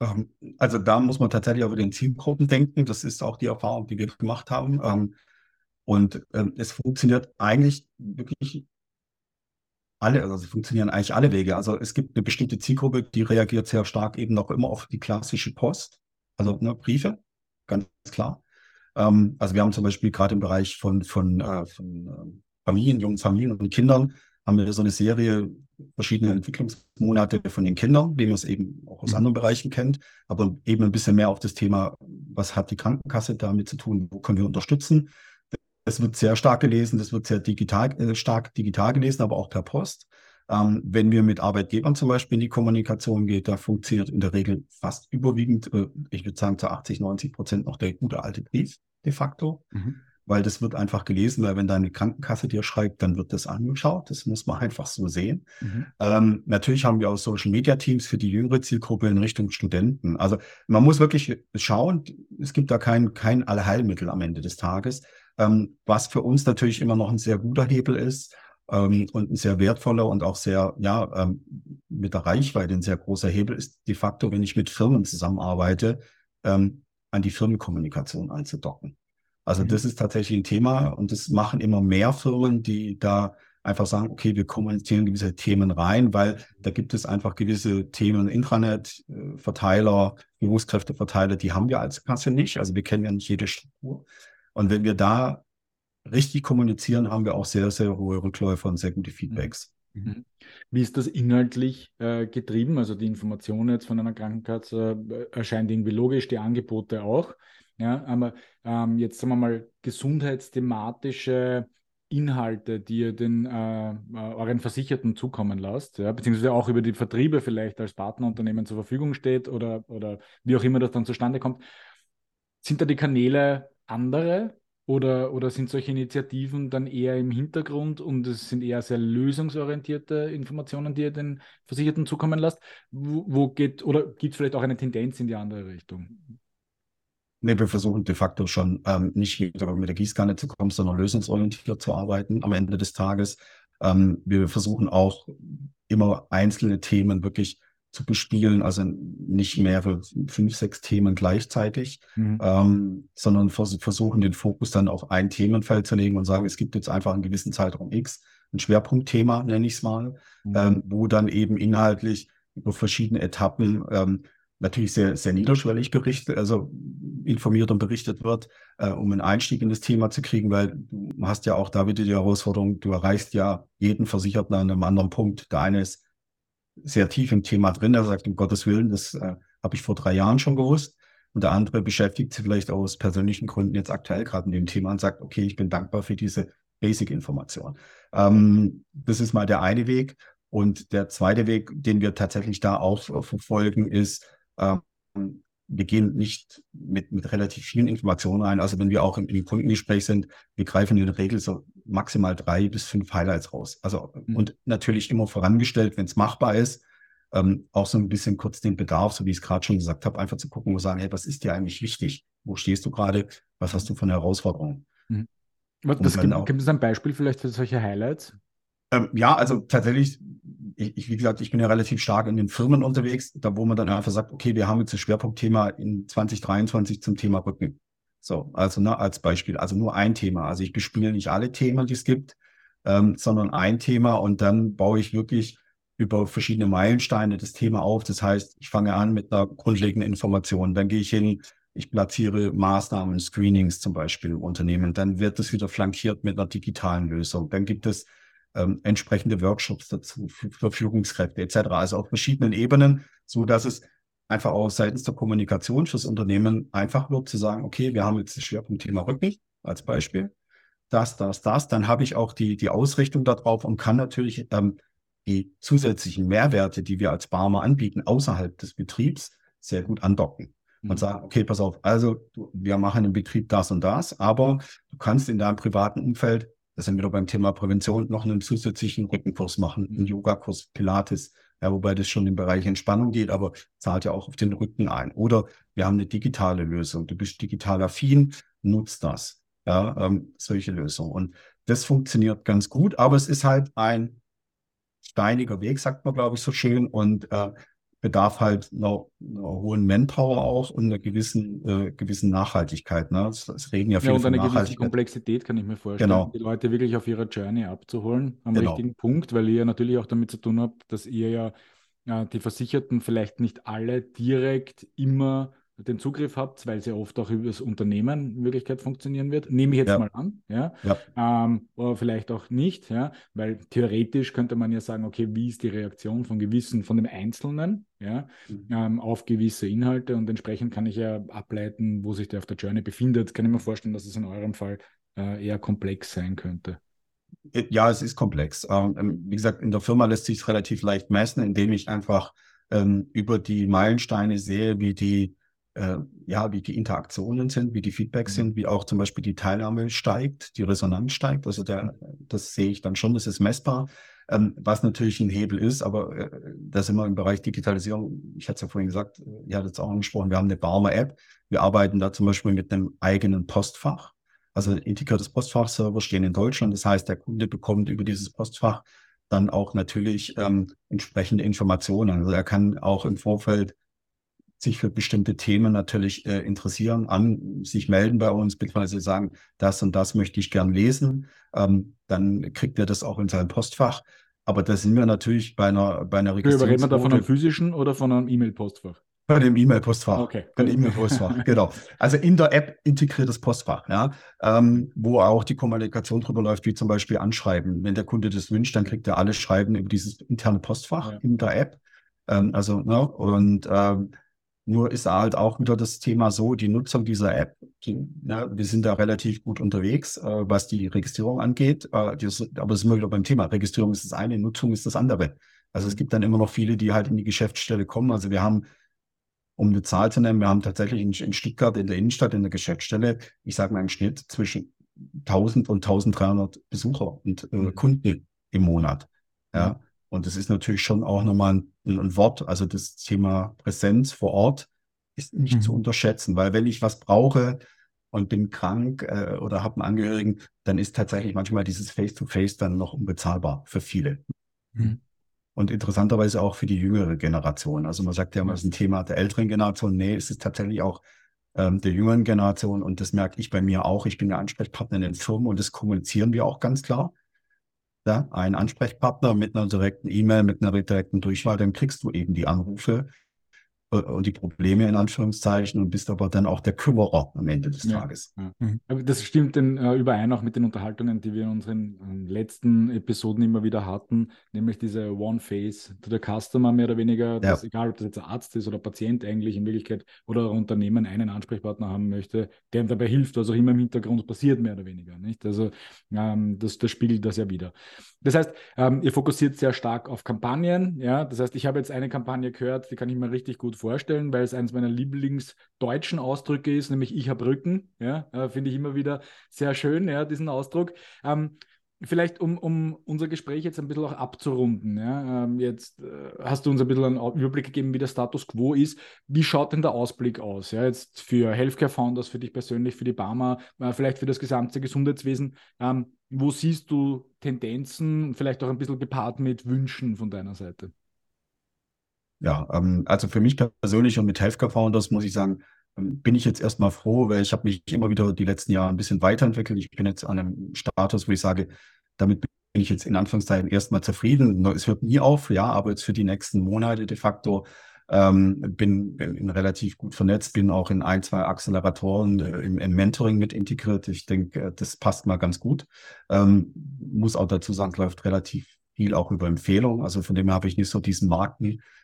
Ähm, also da muss man tatsächlich über den Zielgruppen denken. Das ist auch die Erfahrung, die wir gemacht haben. Ähm, und ähm, es funktioniert eigentlich wirklich alle, also funktionieren eigentlich alle Wege. Also es gibt eine bestimmte Zielgruppe, die reagiert sehr stark eben noch immer auf die klassische Post also ne, Briefe, ganz klar. Ähm, also wir haben zum Beispiel gerade im Bereich von, von, äh, von äh, Familien, jungen Familien und Kindern, haben wir so eine Serie verschiedene Entwicklungsmonate von den Kindern, wie man es eben auch aus mhm. anderen Bereichen kennt, aber eben ein bisschen mehr auf das Thema, was hat die Krankenkasse damit zu tun, wo können wir unterstützen. Das wird sehr stark gelesen, das wird sehr digital, äh, stark digital gelesen, aber auch per Post. Ähm, wenn wir mit Arbeitgebern zum Beispiel in die Kommunikation gehen, da funktioniert in der Regel fast überwiegend, äh, ich würde sagen zu 80, 90 Prozent noch der gute alte Brief de facto. Mhm. Weil das wird einfach gelesen, weil wenn deine Krankenkasse dir schreibt, dann wird das angeschaut. Das muss man einfach so sehen. Mhm. Ähm, natürlich haben wir auch Social Media Teams für die jüngere Zielgruppe in Richtung Studenten. Also man muss wirklich schauen, es gibt da kein, kein Allheilmittel am Ende des Tages. Ähm, was für uns natürlich immer noch ein sehr guter Hebel ist, ähm, und ein sehr wertvoller und auch sehr, ja, ähm, mit der Reichweite ein sehr großer Hebel ist de facto, wenn ich mit Firmen zusammenarbeite, ähm, an die Firmenkommunikation anzudocken. Also mhm. das ist tatsächlich ein Thema und das machen immer mehr Firmen, die da einfach sagen, okay, wir kommunizieren gewisse Themen rein, weil da gibt es einfach gewisse Themen, Intranet, äh, Verteiler, Berufskräfteverteiler, die haben wir als Kasse nicht. Also wir kennen ja nicht jede Struktur. Und wenn wir da richtig kommunizieren, haben wir auch sehr, sehr hohe Rückläufe und sehr gute Feedbacks. Mhm. mhm. Wie ist das inhaltlich äh, getrieben? Also die Information jetzt von einer Krankenkasse äh, erscheint irgendwie logisch, die Angebote auch. Ja, aber ähm, jetzt sagen wir mal gesundheitsthematische Inhalte, die ihr den äh, äh, euren Versicherten zukommen lasst, ja, beziehungsweise auch über die Vertriebe vielleicht als Partnerunternehmen zur Verfügung steht oder, oder wie auch immer das dann zustande kommt. Sind da die Kanäle andere oder, oder sind solche Initiativen dann eher im Hintergrund und es sind eher sehr lösungsorientierte Informationen, die ihr den Versicherten zukommen lasst? Wo, wo geht, oder gibt es vielleicht auch eine Tendenz in die andere Richtung? Nee, wir versuchen de facto schon ähm, nicht mit der Gießkanne zu kommen, sondern lösungsorientiert zu arbeiten am Ende des Tages. Ähm, wir versuchen auch immer einzelne Themen wirklich zu bespielen, also nicht mehrere, fünf, sechs Themen gleichzeitig, mhm. ähm, sondern vers versuchen den Fokus dann auf ein Themenfeld zu legen und sagen, es gibt jetzt einfach einen gewissen Zeitraum X, ein Schwerpunktthema, nenne ich es mal, mhm. ähm, wo dann eben inhaltlich über verschiedene Etappen ähm, natürlich sehr, sehr niederschwellig berichtet, also informiert und berichtet wird, äh, um einen Einstieg in das Thema zu kriegen, weil du hast ja auch da wieder die Herausforderung, du erreichst ja jeden Versicherten an einem anderen Punkt. Der eine ist sehr tief im Thema drin. Er sagt, um Gottes Willen, das äh, habe ich vor drei Jahren schon gewusst. Und der andere beschäftigt sich vielleicht aus persönlichen Gründen jetzt aktuell gerade mit dem Thema und sagt, okay, ich bin dankbar für diese Basic-Information. Ähm, das ist mal der eine Weg. Und der zweite Weg, den wir tatsächlich da auch verfolgen, ist, ähm, wir gehen nicht mit, mit relativ vielen Informationen rein. Also wenn wir auch im, im Kundengespräch sind, wir greifen in der Regel so maximal drei bis fünf Highlights raus. Also mhm. und natürlich immer vorangestellt, wenn es machbar ist, ähm, auch so ein bisschen kurz den Bedarf, so wie ich es gerade schon gesagt habe, einfach zu gucken und sagen, hey, was ist dir eigentlich wichtig? Wo stehst du gerade? Was hast du von Herausforderungen? Mhm. Was, gibt, gibt es ein Beispiel vielleicht für solche Highlights? Ähm, ja, also tatsächlich, ich, ich, wie gesagt, ich bin ja relativ stark in den Firmen unterwegs, da wo man dann einfach sagt, okay, wir haben jetzt ein Schwerpunktthema in 2023 zum Thema Rücken. So, also ne, als Beispiel, also nur ein Thema. Also ich bespiele nicht alle Themen, die es gibt, ähm, sondern ein Thema und dann baue ich wirklich über verschiedene Meilensteine das Thema auf. Das heißt, ich fange an mit einer grundlegenden Information, dann gehe ich hin, ich platziere Maßnahmen, Screenings zum Beispiel im Unternehmen, dann wird es wieder flankiert mit einer digitalen Lösung. Dann gibt es ähm, entsprechende Workshops dazu für, für Führungskräfte etc. Also auf verschiedenen Ebenen, so dass es einfach auch seitens der Kommunikation fürs Unternehmen einfach wird zu sagen, okay, wir haben jetzt das Schwerpunktthema Rücken als Beispiel, das, das, das, dann habe ich auch die, die Ausrichtung darauf und kann natürlich ähm, die zusätzlichen Mehrwerte, die wir als Barmer anbieten, außerhalb des Betriebs sehr gut andocken und mhm. sagen, okay, pass auf, also wir machen im Betrieb das und das, aber du kannst in deinem privaten Umfeld, das sind wir wieder beim Thema Prävention, noch einen zusätzlichen Rückenkurs machen, einen Yogakurs, Pilates, ja, wobei das schon im Bereich Entspannung geht, aber zahlt ja auch auf den Rücken ein. Oder wir haben eine digitale Lösung. Du bist digital affin, nutzt das. Ja, ähm, solche Lösungen. Und das funktioniert ganz gut, aber es ist halt ein steiniger Weg, sagt man, glaube ich, so schön. Und äh, bedarf halt einer, einer, hohen Manpower auch und einer gewissen, äh, gewissen Nachhaltigkeit. Ne? Es, es reden ja viele ja, und eine gewisse Komplexität, kann ich mir vorstellen, genau. die Leute wirklich auf ihrer Journey abzuholen, am genau. richtigen Punkt, weil ihr ja natürlich auch damit zu tun habt, dass ihr ja äh, die Versicherten vielleicht nicht alle direkt immer den Zugriff habt, weil sie oft auch über das Unternehmen in Wirklichkeit funktionieren wird. Nehme ich jetzt ja. mal an, ja. ja. Ähm, oder vielleicht auch nicht, ja, weil theoretisch könnte man ja sagen, okay, wie ist die Reaktion von gewissen, von dem Einzelnen, ja, mhm. ähm, auf gewisse Inhalte und entsprechend kann ich ja ableiten, wo sich der auf der Journey befindet. Kann ich mir vorstellen, dass es in eurem Fall äh, eher komplex sein könnte. Äh, ja, es ist komplex. Ähm, ähm, wie gesagt, in der Firma lässt sich es relativ leicht messen, indem ich einfach ähm, über die Meilensteine sehe, wie die äh, ja, wie die Interaktionen sind, wie die Feedbacks mhm. sind, wie auch zum Beispiel die Teilnahme steigt, die Resonanz steigt. Also der, das sehe ich dann schon, das ist messbar. Ähm, was natürlich ein Hebel ist, aber äh, das immer im Bereich Digitalisierung, ich hatte es ja vorhin gesagt, ihr hattet es auch angesprochen, wir haben eine Barmer-App. Wir arbeiten da zum Beispiel mit einem eigenen Postfach. Also integriertes Postfachserver stehen in Deutschland. Das heißt, der Kunde bekommt über dieses Postfach dann auch natürlich ähm, entsprechende Informationen. Also er kann auch im Vorfeld sich für bestimmte Themen natürlich äh, interessieren, an sich melden bei uns, beziehungsweise sagen, das und das möchte ich gern lesen. Ähm, dann kriegt er das auch in seinem Postfach. Aber da sind wir natürlich bei einer, bei einer Registrierung. Reden wir da von einem physischen oder von einem E-Mail-Postfach? Bei dem E-Mail-Postfach. Okay. Bei dem E-Mail-Postfach, genau. Also in der App integriertes Postfach, ja, ähm, wo auch die Kommunikation drüber läuft, wie zum Beispiel Anschreiben. Wenn der Kunde das wünscht, dann kriegt er alles Schreiben über dieses interne Postfach ja. in der App. Ähm, also, ne, und ähm, nur ist halt auch wieder das Thema so, die Nutzung dieser App, die, ja, wir sind da relativ gut unterwegs, äh, was die Registrierung angeht. Äh, das, aber es ist immer wieder beim Thema. Registrierung ist das eine, Nutzung ist das andere. Also es gibt dann immer noch viele, die halt in die Geschäftsstelle kommen. Also wir haben, um eine Zahl zu nennen, wir haben tatsächlich in, in Stuttgart in der Innenstadt in der Geschäftsstelle, ich sage mal im Schnitt zwischen 1000 und 1300 Besucher und äh, mhm. Kunden im Monat. Ja. Und das ist natürlich schon auch nochmal ein, ein Wort. Also das Thema Präsenz vor Ort ist nicht mhm. zu unterschätzen, weil wenn ich was brauche und bin krank äh, oder habe einen Angehörigen, dann ist tatsächlich manchmal dieses Face-to-Face -face dann noch unbezahlbar für viele. Mhm. Und interessanterweise auch für die jüngere Generation. Also man sagt ja immer, es ist ein Thema der älteren Generation. Nee, es ist tatsächlich auch ähm, der jüngeren Generation. Und das merke ich bei mir auch. Ich bin der Ansprechpartner in den Firmen und das kommunizieren wir auch ganz klar ja, einen Ansprechpartner mit einer direkten E-Mail, mit einer direkten Durchwahl, dann kriegst du eben die Anrufe und die Probleme in Anführungszeichen und bist aber dann auch der Kümmerer am Ende des ja, Tages. Ja. Mhm. Das stimmt denn äh, überein auch mit den Unterhaltungen, die wir in unseren äh, letzten Episoden immer wieder hatten, nämlich diese One Face to the Customer mehr oder weniger, dass, egal ob das jetzt ein Arzt ist oder Patient eigentlich in Wirklichkeit oder ein Unternehmen einen Ansprechpartner haben möchte, der ihm dabei hilft, was auch immer im Hintergrund passiert, mehr oder weniger. Nicht? Also ähm, das, das spiegelt das ja wieder. Das heißt, ähm, ihr fokussiert sehr stark auf Kampagnen, ja. Das heißt, ich habe jetzt eine Kampagne gehört, die kann ich mir richtig gut vorstellen, weil es eines meiner Lieblingsdeutschen Ausdrücke ist, nämlich ich habe Rücken. Ja, äh, finde ich immer wieder sehr schön, ja, diesen Ausdruck. Ähm, vielleicht um, um unser Gespräch jetzt ein bisschen auch abzurunden. Ja? Ähm, jetzt äh, hast du uns ein bisschen einen Überblick gegeben, wie der Status quo ist. Wie schaut denn der Ausblick aus? Ja? Jetzt für Healthcare Founders, für dich persönlich, für die Barmer, äh, vielleicht für das gesamte Gesundheitswesen. Ähm, wo siehst du Tendenzen, vielleicht auch ein bisschen gepaart mit Wünschen von deiner Seite? Ja, ähm, also für mich persönlich und mit Healthcare Founders muss ich sagen, ähm, bin ich jetzt erstmal froh, weil ich habe mich immer wieder die letzten Jahre ein bisschen weiterentwickelt. Ich bin jetzt an einem Status, wo ich sage, damit bin ich jetzt in Anführungszeichen erstmal zufrieden. Es hört nie auf, ja, aber jetzt für die nächsten Monate de facto Ähm, bin, bin relativ gut vernetzt, bin auch in ein, zwei Acceleratoren äh, im, im, Mentoring mit integriert. Ich denke, äh, das passt mal ganz gut. Ähm, muss auch dazu sagen, läuft relativ viel auch über Empfehlungen. Also von dem her habe ich nicht so diesen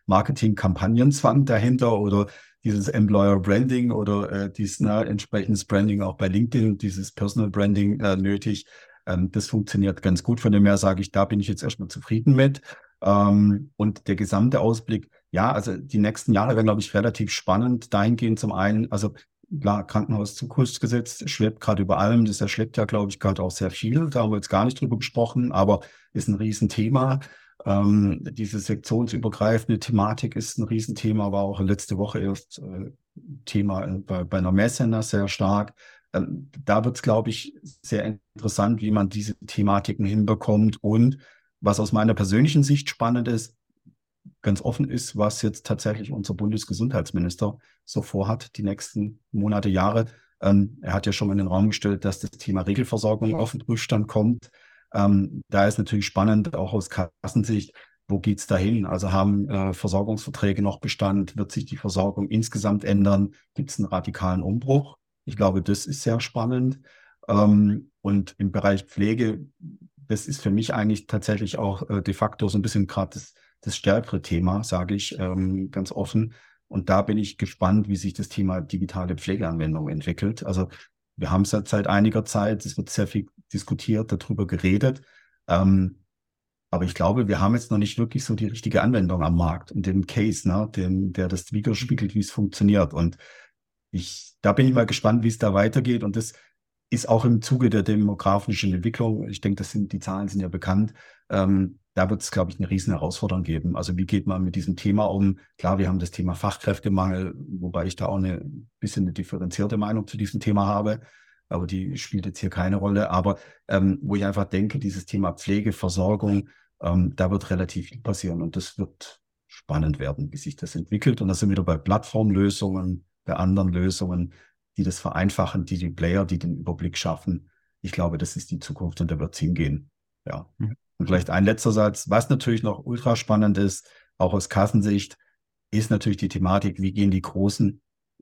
Marketing-Kampagnenzwang dahinter oder dieses Employer Branding oder äh, dieses na, entsprechendes Branding auch bei LinkedIn, dieses Personal Branding äh, nötig. Ähm, das funktioniert ganz gut. Von dem her sage ich, da bin ich jetzt erstmal zufrieden mit. Ähm, und der gesamte Ausblick, ja, also die nächsten Jahre werden, glaube ich, relativ spannend. Dahingehend zum einen, also klar, Krankenhauszukunftsgesetz schwebt gerade über allem. Das erschleppt ja, glaube ich, gerade auch sehr viel. Da haben wir jetzt gar nicht drüber gesprochen, aber ist ein Riesenthema. Ähm, diese sektionsübergreifende Thematik ist ein Riesenthema, war auch letzte Woche erst äh, Thema bei, bei einer Messe sehr stark. Ähm, da wird es, glaube ich, sehr interessant, wie man diese Thematiken hinbekommt und was aus meiner persönlichen Sicht spannend ist, ganz offen ist, was jetzt tatsächlich unser Bundesgesundheitsminister so vorhat, die nächsten Monate, Jahre. Ähm, er hat ja schon mal in den Raum gestellt, dass das Thema Regelversorgung auf den Prüfstand kommt. Ähm, da ist natürlich spannend, auch aus Kassensicht, wo geht es dahin? Also haben äh, Versorgungsverträge noch Bestand? Wird sich die Versorgung insgesamt ändern? Gibt es einen radikalen Umbruch? Ich glaube, das ist sehr spannend. Ähm, und im Bereich Pflege, das ist für mich eigentlich tatsächlich auch äh, de facto so ein bisschen gerade das, das stärkere Thema, sage ich ähm, ganz offen. Und da bin ich gespannt, wie sich das Thema digitale Pflegeanwendung entwickelt. Also wir haben es ja seit einiger Zeit, es wird sehr viel diskutiert, darüber geredet. Ähm, aber ich glaube, wir haben jetzt noch nicht wirklich so die richtige Anwendung am Markt und den Case, ne, den, der das widerspiegelt, wie es funktioniert. Und ich, da bin ich mal gespannt, wie es da weitergeht. Und das ist auch im Zuge der demografischen Entwicklung, ich denke, das sind, die Zahlen sind ja bekannt, ähm, da wird es, glaube ich, eine riesen Herausforderung geben. Also wie geht man mit diesem Thema um? Klar, wir haben das Thema Fachkräftemangel, wobei ich da auch eine bisschen eine differenzierte Meinung zu diesem Thema habe, aber die spielt jetzt hier keine Rolle. Aber ähm, wo ich einfach denke, dieses Thema Pflege, Versorgung, ähm, da wird relativ viel passieren und das wird spannend werden, wie sich das entwickelt. Und da sind wir wieder bei Plattformlösungen, bei anderen Lösungen, die das vereinfachen, die die Player, die den Überblick schaffen. Ich glaube, das ist die Zukunft und da wird es hingehen. Ja. Mhm. Und vielleicht ein letzter Satz, was natürlich noch ultra spannend ist, auch aus Kassensicht, ist natürlich die Thematik, wie gehen die großen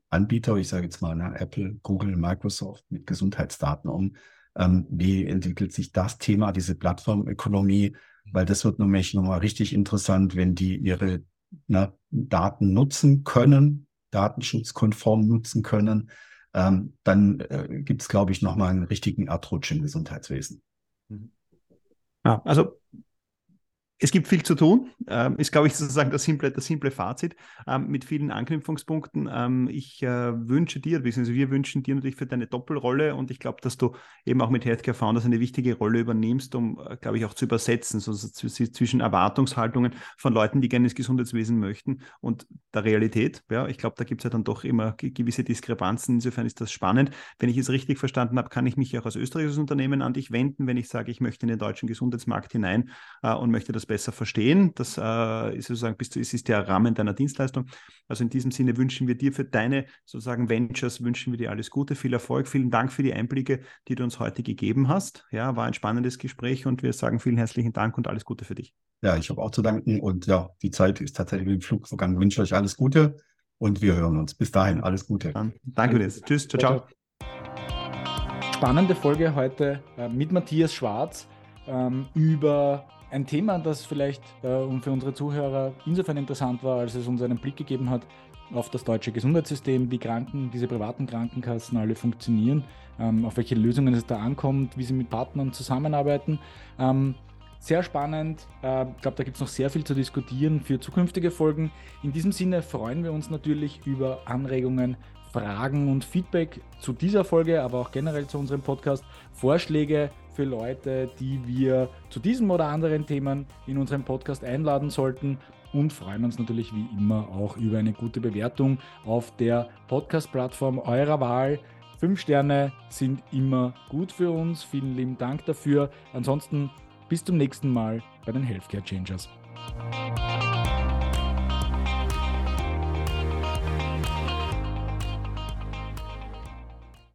Anbieter, ich sage jetzt mal na, Apple, Google, Microsoft mit Gesundheitsdaten um. Ähm, wie entwickelt sich das Thema, diese Plattformökonomie? Weil das wird nämlich nochmal richtig interessant, wenn die ihre na, Daten nutzen können, datenschutzkonform nutzen können, ähm, dann äh, gibt es, glaube ich, nochmal einen richtigen Erdrutsch im Gesundheitswesen. Mhm. Ja, also es gibt viel zu tun, ähm, ist, glaube ich, sozusagen das simple, das simple Fazit ähm, mit vielen Anknüpfungspunkten. Ähm, ich äh, wünsche dir, beziehungsweise wir wünschen dir natürlich für deine Doppelrolle und ich glaube, dass du eben auch mit Healthcare Founders eine wichtige Rolle übernimmst, um, äh, glaube ich, auch zu übersetzen, so, so zwischen Erwartungshaltungen von Leuten, die gerne ins Gesundheitswesen möchten und der Realität. Ja, ich glaube, da gibt es ja dann doch immer gewisse Diskrepanzen. Insofern ist das spannend. Wenn ich es richtig verstanden habe, kann ich mich auch als österreichisches Unternehmen an dich wenden, wenn ich sage, ich möchte in den deutschen Gesundheitsmarkt hinein äh, und möchte das besser verstehen. Das äh, ist sozusagen, bist du, es ist der Rahmen deiner Dienstleistung. Also in diesem Sinne wünschen wir dir für deine sozusagen Ventures, wünschen wir dir alles Gute, viel Erfolg. Vielen Dank für die Einblicke, die du uns heute gegeben hast. Ja, war ein spannendes Gespräch und wir sagen vielen herzlichen Dank und alles Gute für dich. Ja, ich habe auch zu danken und ja, die Zeit ist tatsächlich im Flug vergangen. Ich wünsche euch alles Gute und wir hören uns. Bis dahin, alles Gute. Dann, danke dir. Tschüss, ciao, ciao. Spannende Folge heute äh, mit Matthias Schwarz ähm, über ein Thema, das vielleicht äh, für unsere Zuhörer insofern interessant war, als es uns einen Blick gegeben hat auf das deutsche Gesundheitssystem, wie Kranken, diese privaten Krankenkassen alle funktionieren, ähm, auf welche Lösungen es da ankommt, wie sie mit Partnern zusammenarbeiten. Ähm, sehr spannend. Äh, ich glaube, da gibt es noch sehr viel zu diskutieren für zukünftige Folgen. In diesem Sinne freuen wir uns natürlich über Anregungen, Fragen und Feedback zu dieser Folge, aber auch generell zu unserem Podcast, Vorschläge für Leute, die wir zu diesem oder anderen Themen in unserem Podcast einladen sollten und freuen uns natürlich wie immer auch über eine gute Bewertung auf der Podcast-Plattform eurer Wahl. Fünf Sterne sind immer gut für uns. Vielen lieben Dank dafür. Ansonsten bis zum nächsten Mal bei den Healthcare Changers.